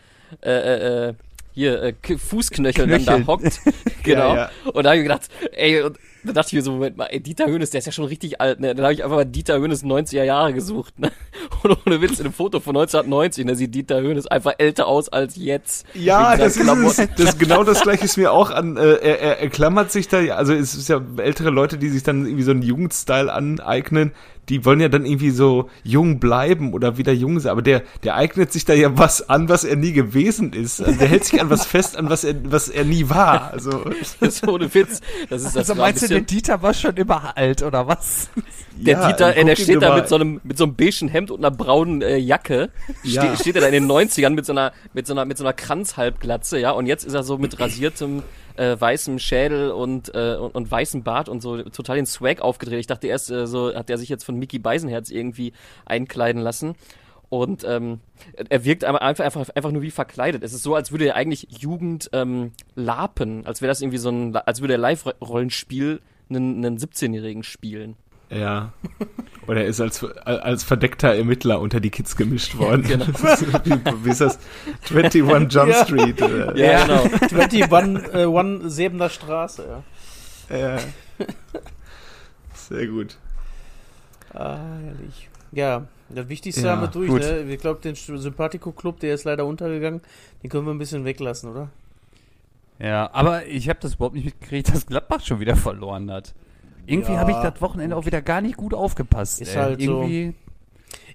äh, äh, äh, hier äh, Fußknöcheln dann da Knöcheln. hockt. [LAUGHS] genau. Ja, Und da habe ich gedacht, ey, und da dachte ich mir so, Moment mal, ey, Dieter Hönes, der ist ja schon richtig alt, ne? Dann habe ich einfach mal Dieter Hönes 90er Jahre gesucht, ne? [LAUGHS] Und ohne Witz, in einem Foto von 1990, da sieht Dieter Hönes einfach älter aus als jetzt. Ja, das ist, es. Das genau das gleiche ist mir auch an, äh, er, er, er klammert sich da, also es ist ja ältere Leute, die sich dann irgendwie so einen Jugendstyle aneignen, die wollen ja dann irgendwie so jung bleiben oder wieder jung sein, aber der, der eignet sich da ja was an, was er nie gewesen ist. Also der hält sich an was fest, an was er, was er nie war. Also, [LAUGHS] Das ist ohne Witz. Das ist das Also meinst du, der Dieter war schon immer alt, oder was? der ja, Dieter, ey, guck der steht da mit so einem, mit so einem beigen Hemd und einer braunen äh, Jacke. Ja. Ste steht er da in den 90ern mit so einer, mit so einer, mit so einer Kranzhalbglatze, ja. Und jetzt ist er so mit rasiertem, äh, weißem Schädel und, äh, und, und weißem Bart und so total den Swag aufgedreht. Ich dachte erst, äh, so hat er sich jetzt von Mickey Beisenherz irgendwie einkleiden lassen. Und ähm, er wirkt einfach, einfach, einfach, nur wie verkleidet. Es ist so, als würde er eigentlich Jugend ähm, lapen, als wäre das irgendwie so ein, als würde er Live-Rollenspiel einen, einen 17-Jährigen spielen. Ja. Oder er ist als, als verdeckter Ermittler unter die Kids gemischt worden. genau. [LAUGHS] wie, wie ist das? 21 [LAUGHS] Jump Ja. Street. Oder? Ja, genau. 21 äh, One Sebener Straße, ja. Ja. [LAUGHS] Sehr gut. Ah, herrlich. Ja, das Wichtigste Ja, haben wir durch, gut. ne? Ich glaube, den Sympathico-Club, der ist leider untergegangen, den können wir ein bisschen weglassen, oder? Ja, aber ich habe das überhaupt nicht mitgekriegt, dass Gladbach schon wieder verloren hat. Irgendwie Ja, habe ich das Wochenende auch wieder gar nicht gut aufgepasst. Ist ey. halt so. Irgendwie,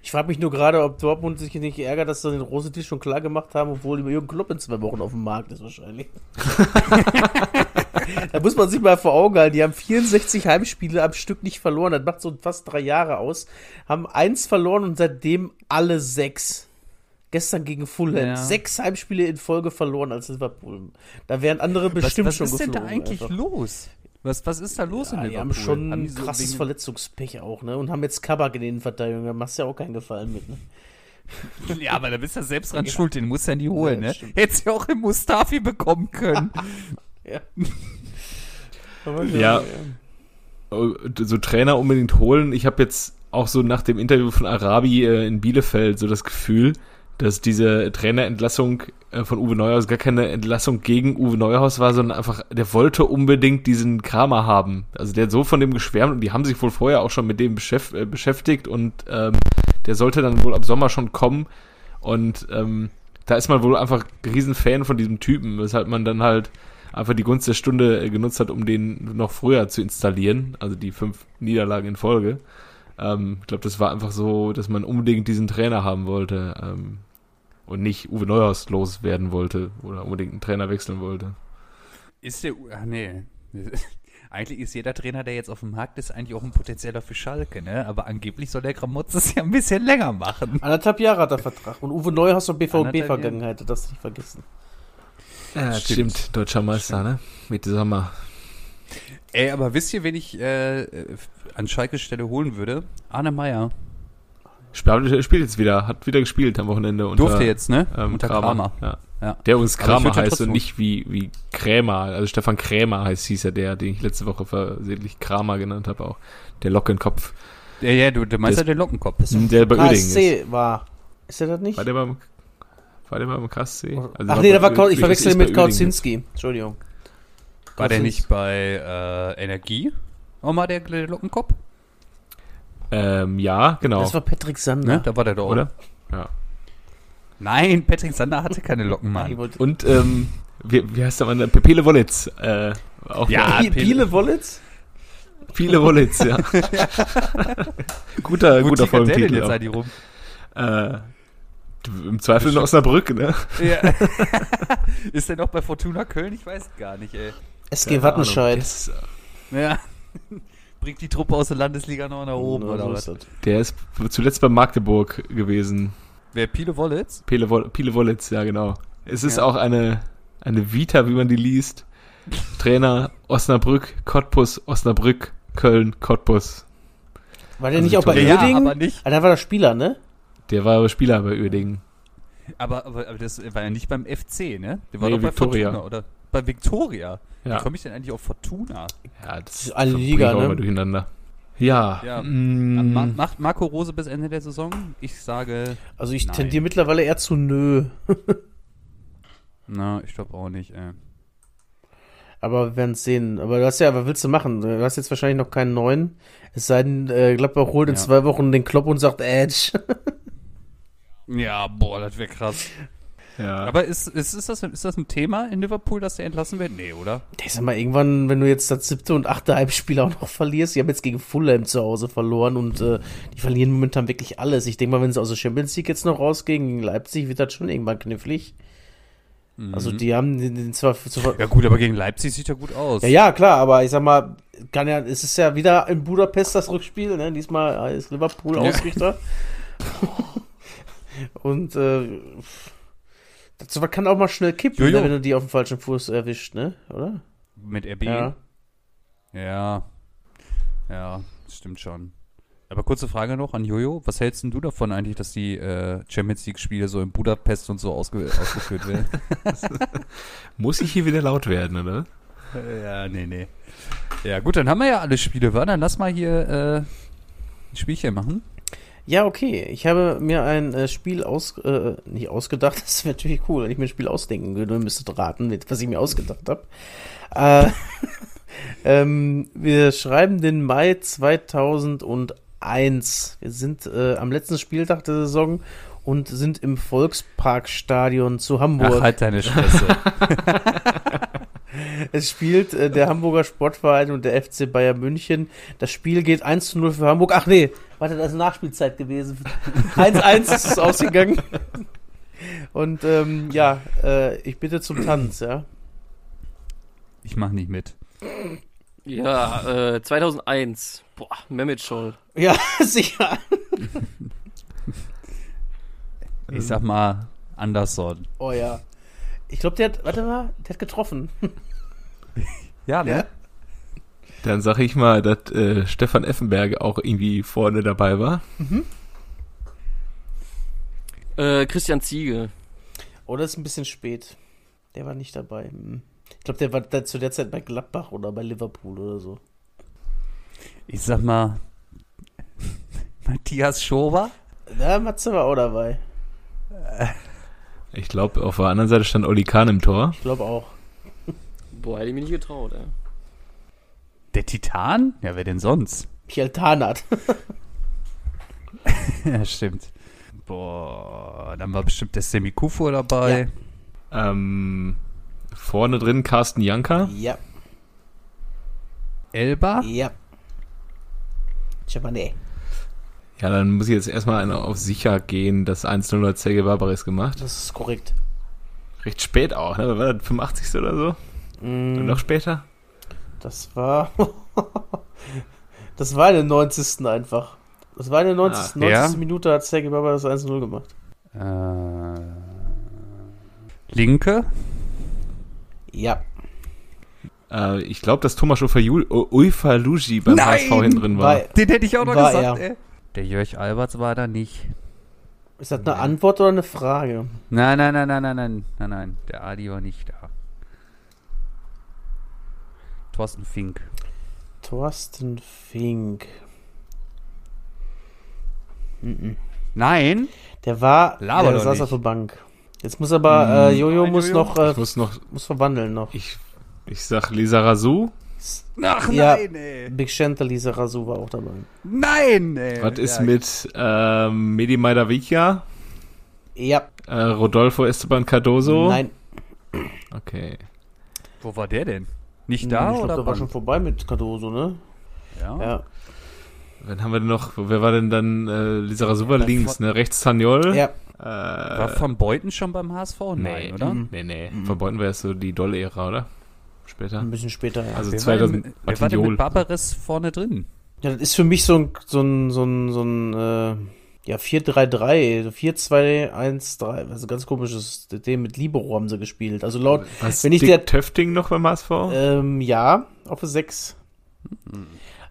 Ich frage mich nur gerade, ob Dortmund sich nicht ärgert, dass sie den Rosetisch schon klar gemacht haben, obwohl Jürgen Klopp in zwei Wochen auf dem Markt ist wahrscheinlich. [LAUGHS] da muss man sich mal vor Augen halten. Die haben 64 Heimspiele am Stück nicht verloren. Das macht so fast drei Jahre aus. Haben eins verloren und seitdem alle sechs. Gestern gegen Fulham. Ja. Sechs Heimspiele in Folge verloren als Liverpool. Da wären andere bestimmt was, was schon ist denn geflogen. da eigentlich einfach. los? Was, was ist da los in Ja, die Liverpool? haben schon Haben ein die so krasses wegen- Verletzungspech auch, ne? Und haben jetzt Kabak in den Innenverteidigung. Da machst du ja auch keinen Gefallen mit, ne? [LAUGHS] Ja, aber da bist du ja selbst dran [LAUGHS] Ja. schuld, den musst du ja nie holen, Ja, ne? stimmt. Hättest ja auch im Mustafi bekommen können. [LAUGHS] Ja. Ja. Oh, so Trainer unbedingt holen. Ich habe jetzt auch so nach dem Interview von Arabi äh, in Bielefeld so das Gefühl, dass diese Trainerentlassung äh, von Uwe Neuhaus gar keine Entlassung gegen Uwe Neuhaus war, sondern einfach, der wollte unbedingt diesen Kramer haben. Also der hat so von dem geschwärmt und die haben sich wohl vorher auch schon mit dem äh, beschäftigt und ähm, der sollte dann wohl ab Sommer schon kommen und ähm, da ist man wohl einfach Riesenfan von diesem Typen, weshalb man dann halt einfach die Gunst der Stunde äh, genutzt hat, um den noch früher zu installieren, also die fünf Niederlagen in Folge. Ähm, ich glaube, das war einfach so, dass man unbedingt diesen Trainer haben wollte ähm, und nicht Uwe Neuhaus loswerden wollte oder unbedingt einen Trainer wechseln wollte. Ist der, ach nee. [LAUGHS] Eigentlich ist jeder Trainer, der jetzt auf dem Markt ist, eigentlich auch ein potenzieller für Schalke, ne? Aber angeblich soll der Gramotz es ja ein bisschen länger machen. Anderthalb Jahre hat er Vertrag. Und Uwe Neuhaus und BVB-Vergangenheit, das nicht vergessen. Ja, stimmt. stimmt. Deutscher Meister, ne? Mit Sommer. Ey, aber wisst ihr, wen ich äh, äh, an Schalke Stelle holen würde? Arne Meyer. Spielt, spielt jetzt wieder, hat wieder gespielt am Wochenende. Unter, Durfte jetzt, ne? ähm, Unter Kramer. Kramer. Ja. Ja. Der uns Kramer ja heißt und nicht wie, wie Krämer. Also Stefan Krämer heißt, hieß er der, den ich letzte Woche versehentlich Kramer genannt habe auch. Der Lockenkopf. Ja, ja, du, der meinst Das- ja den Lockenkopf. Der bei Uerdingen ist. KSC war. Ist er das nicht? War der beim, war der beim KSC? Also Ach nee, da war Kau- ich ist verwechsel ihn mit. Kautzinski. Entschuldigung. War der nicht bei äh, Energie? Mal der, der Lockenkopf? Ähm, ja, genau. Das war Patrick Sander. Ne? Da war der doch. auch. Oder? Ja. Nein, Patrick Sander hatte keine Locken, Mann. [LAUGHS] Und, ähm, wie, wie heißt der Mann? Pepele Wollitz. Äh, auch Ja, Pele- Biele Wollitz? Viele Wollitz, ja. [LAUGHS] guter, Wo guter Folgentitel. jetzt auch. eigentlich rum? Äh, Im Zweifel in Osnabrück, ne? Ja. [LAUGHS] ist der noch bei Fortuna Köln? Ich weiß gar nicht, ey. SG. Wattenscheid. Ist, Ja. [LAUGHS] Bringt die Truppe aus der Landesliga noch nach oben, Ja, oder was? das. der ist zuletzt bei Magdeburg gewesen. Wer, Pile Wollitz? Pele, Woll- Pele Wollitz, ja genau. Es ist Ja. auch eine, eine Vita, wie man die liest. Trainer Osnabrück, Cottbus, Osnabrück, Köln, Cottbus. War der Also nicht auch bei Victoria- Ja, Uerdingen? aber nicht. Ah, da war der Spieler, ne? Der war Spieler bei Uerdingen. Aber, aber, aber das war ja nicht beim FC, ne? Der war Nee, doch bei Victoria. Fortuna, oder? Bei Victoria. Ja. Wie komme ich denn eigentlich auf Fortuna? Ja, das ist eine Liga, ne? immer durcheinander. Ja. Ja. mm, Ma macht Marco Rose bis Ende der Saison? Ich sage, Also ich Nein. tendiere mittlerweile eher zu nö. na, ich glaube auch nicht, ey. Aber wir werden es sehen. Aber du hast ja, was willst du machen? Du hast jetzt wahrscheinlich noch keinen neuen. Es sei denn, äh, Gladbach holt in Ja. zwei Wochen den Klopp und sagt Edge. Ja, boah, das wäre krass. Ja. Aber ist, ist, ist, das, ist das ein Thema in Liverpool, dass der entlassen wird? Nee, oder? Ich sag mal, irgendwann, wenn du jetzt das siebte und achte Heimspiel auch noch verlierst, die haben jetzt gegen Fulham zu Hause verloren und äh, die verlieren momentan wirklich alles. Ich denke mal, wenn sie aus der Champions League jetzt noch rausgehen gegen Leipzig, wird das schon irgendwann knifflig. Also die haben den, den zwar Ja gut, aber gegen Leipzig sieht er gut aus. ja, ja, klar, aber ich sag mal, kann ja, es ist ja wieder in Budapest das Rückspiel, ne? Diesmal ist Liverpool Ja. Ausrichter. [LAUGHS] Und äh, das kann auch mal schnell kippen, ne, wenn du die auf dem falschen Fuß erwischt, ne? Oder? Mit RB? Ja. Ja. Ja, stimmt schon. Aber kurze Frage noch an Jojo. Was hältst denn du davon eigentlich, dass die äh, Champions League-Spiele so in Budapest und so ausge [LAUGHS] ausgeführt werden? Muss ich hier wieder laut werden, oder? ja, nee, nee. Ja, gut, dann haben wir ja alle Spiele, wa? Dann lass mal hier äh, ein Spielchen machen. Ja, okay. Ich habe mir ein äh, Spiel aus, äh, nicht ausgedacht. [LAUGHS] Das wäre natürlich cool, wenn ich mir ein Spiel ausdenken würde und müsstet raten, mit, was ich mir ausgedacht habe. Äh, [LAUGHS] ähm, wir schreiben den Mai 2008. 2001. Wir sind äh, am letzten Spieltag der Saison und sind im Volksparkstadion zu Hamburg. Ach, halt deine Fresse. [LAUGHS] Es spielt äh, der Hamburger Sportverein und der FC Bayern München. Das Spiel geht 1 zu 0 für Hamburg. Ach nee, warte, das ist Nachspielzeit gewesen. 1-1 ist es ausgegangen. Und ähm, ja, äh, ich bitte zum Tanz, ja. ich mach nicht mit. Ja, äh, 2001. Boah, Mehmet Scholl. Ja, [LAUGHS] sicher. Ich sag mal Anderson. Oh ja. Ich glaube, der hat, warte mal, der hat getroffen. [LAUGHS] Ja, ne? Ja. Dann sag ich mal, dass äh, Stefan Effenberg auch irgendwie vorne dabei war. Äh, Christian Ziege. Oder ist ein bisschen spät. Der war nicht dabei. Hm. Ich glaube, der war da zu der Zeit bei Gladbach oder bei Liverpool oder so. Ich sag mal [LAUGHS] Matthias Schober. Da Matze war auch dabei. [LAUGHS] Ich glaube, auf der anderen Seite stand Oli Kahn im Tor. Ich glaube auch. Boah, hätte ich mir nicht getraut, ey. Der Titan? Ja, wer denn sonst? Michael Tarnath. [LAUGHS] ja, stimmt. Boah, dann war bestimmt der Semi Kufo dabei. Ähm, vorne drin Carsten Janka. ja, Elba? ja. Chapane. Ja, dann muss ich jetzt erstmal auf sicher gehen. Das 1-0 hat Sergei Barbares gemacht. Das ist korrekt. Recht spät auch, ne? War das 85. oder so? Mm, Noch später? Das war. [LAUGHS] das war in der 90. einfach. Das war in der 90. Ah, 90. ja? Minute hat Sergei Baba das 1-0 gemacht. Äh, Linke? Ja. Äh, ich glaube, dass Thomas Uifaluji beim Nein! HSV hinten drin war. War, Den hätte ich auch noch War gesagt, er. ey. Der Jörg Alberts war da nicht. ist das eine Antwort oder eine Frage? Nein, nein, nein, nein, nein, nein, nein, nein. Der Adi war nicht da. Thorsten Fink. Thorsten Fink. Mhm. Nein? Der war. Laber der doch saß nicht. auf der Bank. Jetzt muss aber. Äh, Jojo Nein, muss Jojo. noch. Äh, Ich muss noch, muss verwandeln noch. ich, ich sag Lisa Razou. Ach Ja. nein, ey. Big Chantal, Lisa Razou war auch dabei. Nein, ey. Was ist Ja, mit ähm, Medi Maidavicia? Ja. Äh, Rodolfo Esteban Cardoso? Nein. Okay. Wo war der denn? Nicht da ich glaub, oder? der war schon vorbei mit Cardoso, ne? ja. Ja. Wen haben wir denn noch? Wer war denn dann? Äh, Lisa war Ja, links, ne? Rechts Saniol. Ja. Äh, War Van Beuten schon beim HSV? Nein, nee, oder? Nee, nee. Verbeuten wir erst so die dolle Ära, oder? Später. Ein bisschen später, ja. Also Wer war, denn, 2000 wer war denn mit Barbares vorne drin? Ja, das ist für mich so ein, so ein, so ein, so ein äh, ja, 4-3-3, 4-2-1-3, also ganz komisches System mit Libero haben sie gespielt. Also laut, Was, wenn ich Dick der- Töfting noch beim HSV? ähm, ja, auf 6.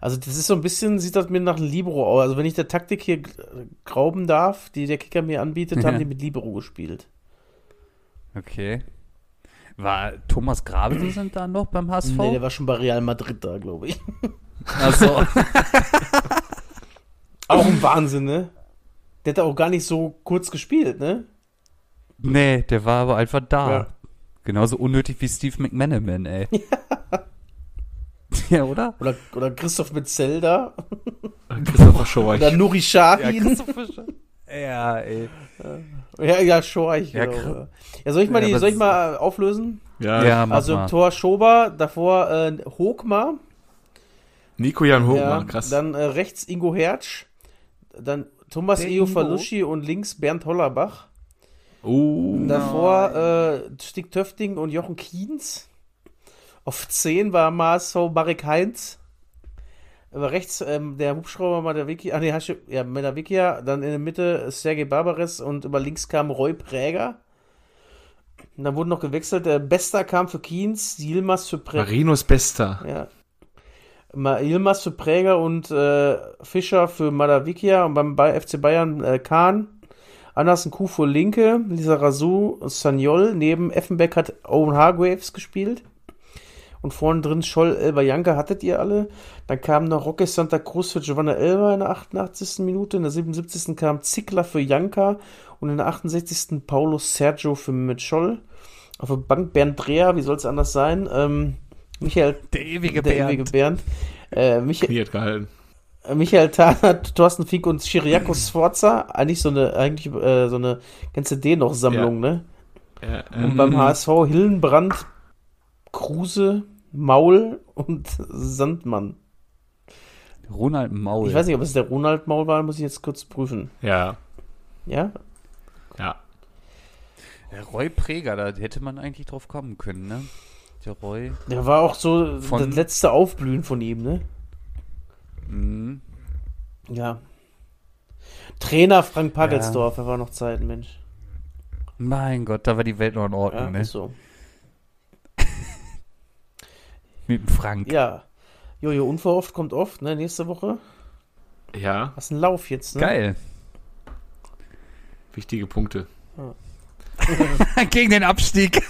Also das ist so ein bisschen, sieht das mir nach Libero aus. Also wenn ich der Taktik hier g- glauben darf, die der Kicker mir anbietet, haben die mit Libero gespielt. Okay. War Thomas Gravensen [CLEARS THROAT] da noch beim HSV? Nee, der war schon bei Real Madrid da, glaube ich. Achso. [LAUGHS] Auch ein Wahnsinn, ne? Der hat auch gar nicht so kurz gespielt, ne? nee, der war aber einfach da. Ja. Genauso unnötig wie Steve McManaman, ey. Ja, oder? Oder, oder Christoph mit Zelda. Christopher Schorch. Oder Nuri Sahin. Ja, ey. Ja, ja, Schorch. Ja, genau. Ja, soll ich mal, Ja, die, aber soll ich mal auflösen? Ja, Ja, mach also mal. im Tor Schober, davor äh, Hogmar. Nico Jan Hochmann, ja, krass. Dann äh, rechts Ingo Hertsch. Dann Thomas Der Eo? Faluschi und links Bernd Hollerbach. oh, Davor äh, Stig Töfting und Jochen Kienz. Auf 10 war MSV Marek Heinz. Aber rechts ähm, der Hubschrauber Madavikia, ah nee, Hasche- ja, Madavikia, dann in der Mitte Sergei Barbares und über links kam Roy Präger. Und dann wurden noch gewechselt, der Bester kam für Kienz, Yilmaz für Präger. Marinos Bester. Ja. Ma- Yilmaz für Präger und äh, Fischer für Madavikia und beim FC Bayern äh, Kahn. Andersen Kuh für Linke, Lisa Razou, Sanyol. Neben Effenbeck hat Owen Hargraves gespielt. Und vorne drin Scholl, Elba Janka hattet ihr alle. Dann kam noch Roque Santa Cruz für Giovanna Elba in der 88. Minute. In der 77. kam Zickler für Janka. Und in der 68. Paulo Sergio für Mehmet Scholl. Auf der Bank Bernd Dreher, wie soll es anders sein? Ähm, Michael Der ewige der Bernd. ewige Bernd. Äh, Michael, gehalten. Äh, Michael Tarnert, Thorsten Fink und Chiriaco Sforza. Eigentlich so eine, eigentlich äh, so eine ganze D-noch-Sammlung, ne? Ja, Und ähm, beim HSV Hillenbrand, Kruse, Maul und Sandmann. Ronald Maul. Ich weiß nicht, ob es der Ronald Maul war, muss ich jetzt kurz prüfen. ja, Ja? ja. Der Roy Preger, da hätte man eigentlich drauf kommen können, ne? Der Roy. Der war auch so Von- das letzte Aufblühen von ihm, ne? Mhm. Ja. Trainer Frank Pagelsdorf, er war noch Zeit, Mensch. Mein Gott, da war die Welt noch in Ja, Ordnung, ne? ist so. Mit dem Frank. Ja. Jojo, unverhofft kommt oft, ne? Nächste Woche. Ja, Was ein Lauf jetzt, ne? Geil. wichtige Punkte. [LAUGHS] Gegen den Abstieg. [LAUGHS]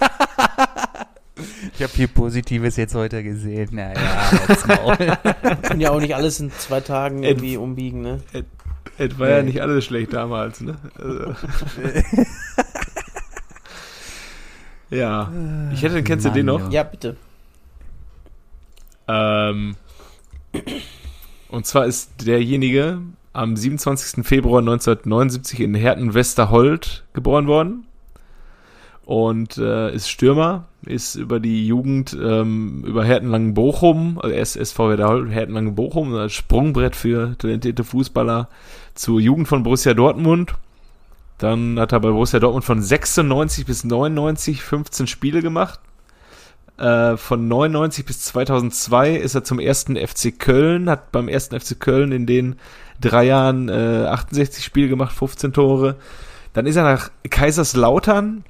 ich habe viel Positives jetzt heute gesehen. Naja, jetzt Maul. [LAUGHS] Kann ja auch nicht alles in zwei Tagen irgendwie umbiegen, ne? Es war ja nicht alles schlecht damals, ne? Also. ja. Ich hätte, kennst du den Mann, noch? Ja, bitte. Ähm, und zwar ist derjenige am 27. Februar 1979 in Herten-Westerhold geboren worden und äh, ist Stürmer, ist über die Jugend ähm, über Herten-Langen-Bochum, also erst SV Westerhold, Herten-Langen-Bochum, als Sprungbrett für talentierte Fußballer zur Jugend von Borussia Dortmund. Dann hat er bei Borussia Dortmund von 96 bis 99 15 Spiele gemacht. Äh, von 99 bis 2002 ist er zum ersten FC Köln, hat beim ersten FC Köln in den drei Jahren äh, 68 Spiele gemacht, 15 Tore. Dann ist er nach Kaiserslautern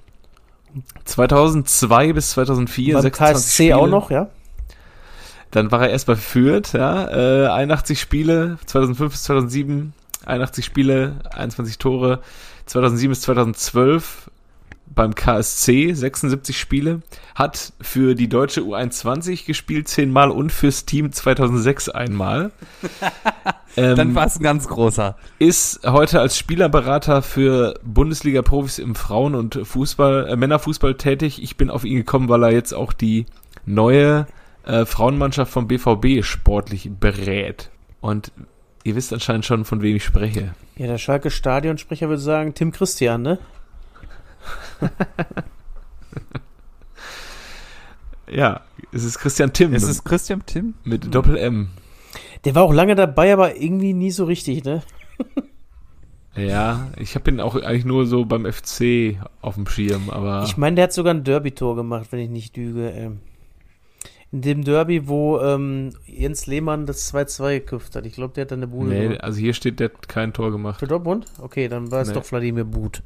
2002 bis 2004, Beim 26 KSC Spiele. auch noch, ja? Dann war er erst bei Fürth, ja, äh, 81 Spiele, 2005 bis 2007, 81 Spiele, 21 Tore, 2007 bis 2012 beim KSC 76 Spiele, hat für die deutsche U21 gespielt zehnmal und fürs Team 2006 einmal. [LAUGHS] ähm, Dann war es ein ganz großer. ist heute als Spielerberater für Bundesliga-Profis im Frauen- und Fußball, äh, Männerfußball tätig. Ich bin auf ihn gekommen, weil er jetzt auch die neue äh, Frauenmannschaft vom BVB sportlich berät. Und ihr wisst anscheinend schon, von wem ich spreche. Ja, der Schalke Stadionsprecher würde sagen, Tim Christian, ne? [LAUGHS] Ja, es ist Christian Timm Ist es Christian Tim? mit Doppel-M. Der war auch lange dabei, aber irgendwie nie so richtig, ne? Ja, ich habe ihn auch eigentlich nur so beim FC auf dem Schirm, aber Ich meine, der hat sogar ein Derby-Tor gemacht, wenn ich nicht lüge. Ähm. In dem Derby, wo ähm, Jens Lehmann das 2-2 geköpft hat. Ich glaube, der hat dann eine Bude nee, gemacht. also hier steht, der hat kein Tor gemacht. Für Dortmund? Okay, dann war es Nee. doch Wladimir But.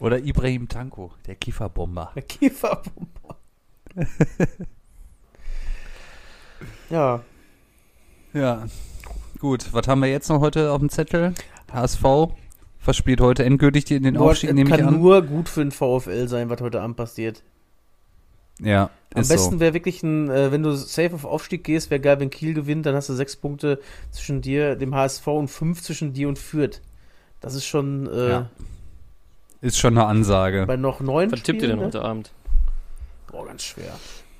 Oder Ibrahim Tanko, der Kieferbomber. Der Kieferbomber. [LAUGHS] ja, Ja. Gut, was haben wir jetzt noch heute auf dem Zettel? HSV verspielt heute endgültig den, den Boah, Aufstieg, nehme ich kann an. nur gut für den VfL sein, was heute Abend passiert. Ja, Am besten so. wäre wirklich ein, äh, wenn du safe auf Aufstieg gehst, wäre geil, wenn Kiel gewinnt, dann hast du sechs Punkte zwischen dir, dem HSV und fünf zwischen dir und Fürth. Das ist schon äh, Ja. Ist schon eine Ansage. bei noch neun Was tippt ihr denn ne? heute Abend? Boah, ganz schwer.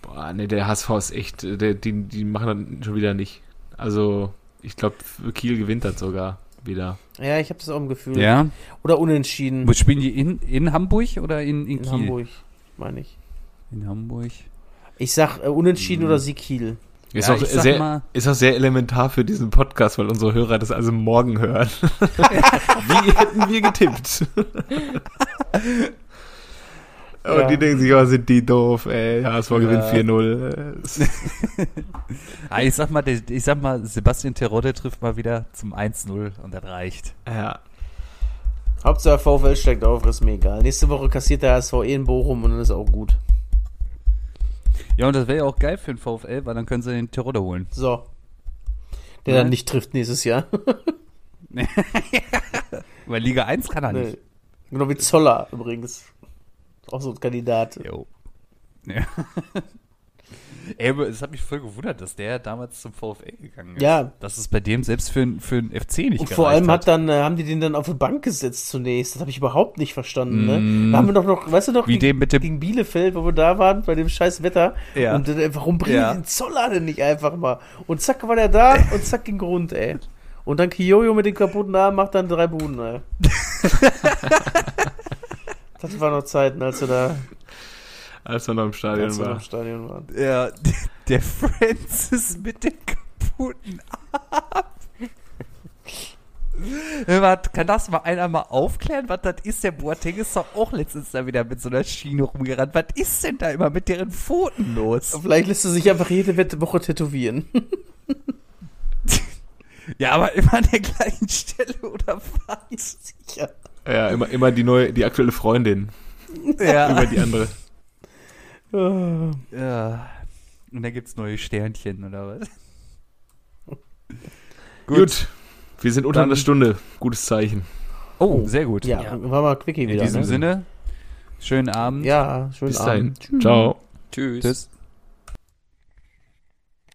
Boah, nee, der HSV ist echt, äh, der, die, die machen das schon wieder nicht. Also, ich glaube, Kiel gewinnt das sogar wieder. Ja, ich habe das auch im Gefühl. Ja. Oder unentschieden Wo spielen die in, in Hamburg oder in, in in Kiel? Hamburg, meine ich. In Hamburg. Ich sag äh, unentschieden Mhm. oder Sieg Kiel. Ist, Ja, auch sehr, mal- ist auch sehr elementar für diesen Podcast, weil unsere Hörer das also morgen hören. [LAUGHS] Wie hätten wir getippt? [LAUGHS] Und Ja. die denken sich, oh, sind die doof, ey. HSV gewinnt Ja. 4-0. Äh, [LAUGHS] Ah, ich sag mal, ich sag mal, Sebastian Terodde trifft mal wieder zum 1-0 und das reicht. Ja. Hauptsache VfL steigt auf, ist mir egal. Nächste Woche kassiert der HSV eh in Bochum und dann ist auch gut. Ja, und das wäre ja auch geil für den VfL, weil dann können sie den Terodde holen. So. Der Ja. dann nicht trifft nächstes Jahr. [LAUGHS] Weil Liga 1 kann er Nee. nicht. Genau wie Zoller übrigens. Auch so ein Kandidat. Jo. Ja. Ey, es hat mich voll gewundert, dass der damals zum VfL gegangen ist. Ja. Dass es bei dem selbst für, ein- für einen FC nicht Und vor allem hat dann, äh, haben die den dann auf die Bank gesetzt zunächst. Das habe ich überhaupt nicht verstanden. Mm. Ne? Da haben wir doch noch, weißt du noch, Wie gegen, dem mit dem- gegen Bielefeld, wo wir da waren, bei dem scheiß Wetter. Ja. Und äh, warum bringen Ja. den Zoller denn nicht einfach mal? Und zack war der da [LAUGHS] und zack ging rund, ey. Und dann Kiyoyo mit den kaputten Armen macht dann drei Buden, ey. [LAUGHS] das waren noch Zeiten, als wir da Als wir noch im Stadion als wir noch waren. im Stadion waren. Ja, [LAUGHS] der Francis mit dem kaputten Arm. Was, kann das mal einer mal aufklären, was das ist? Der Boateng ist doch auch letztens da wieder mit so einer Schiene rumgerannt. Was ist denn da immer mit deren Pfoten los? Vielleicht lässt er sich einfach jede Woche tätowieren. [LAUGHS] Ja, aber immer an der gleichen Stelle oder was? Sicher. Ja, immer, immer die neue, die aktuelle Freundin Ja. über die andere. Ja. Und da gibt's neue Sternchen oder was? [LAUGHS] Gut. Wir sind unter Dann- einer Stunde. Gutes Zeichen. Oh, sehr gut. Ja, Ja. war mal quickie In wieder. diesem ne? Sinne, schönen Abend. Ja, schönen Bis dahin. Abend. Tschüss. Ciao. Tschüss. Tschüss.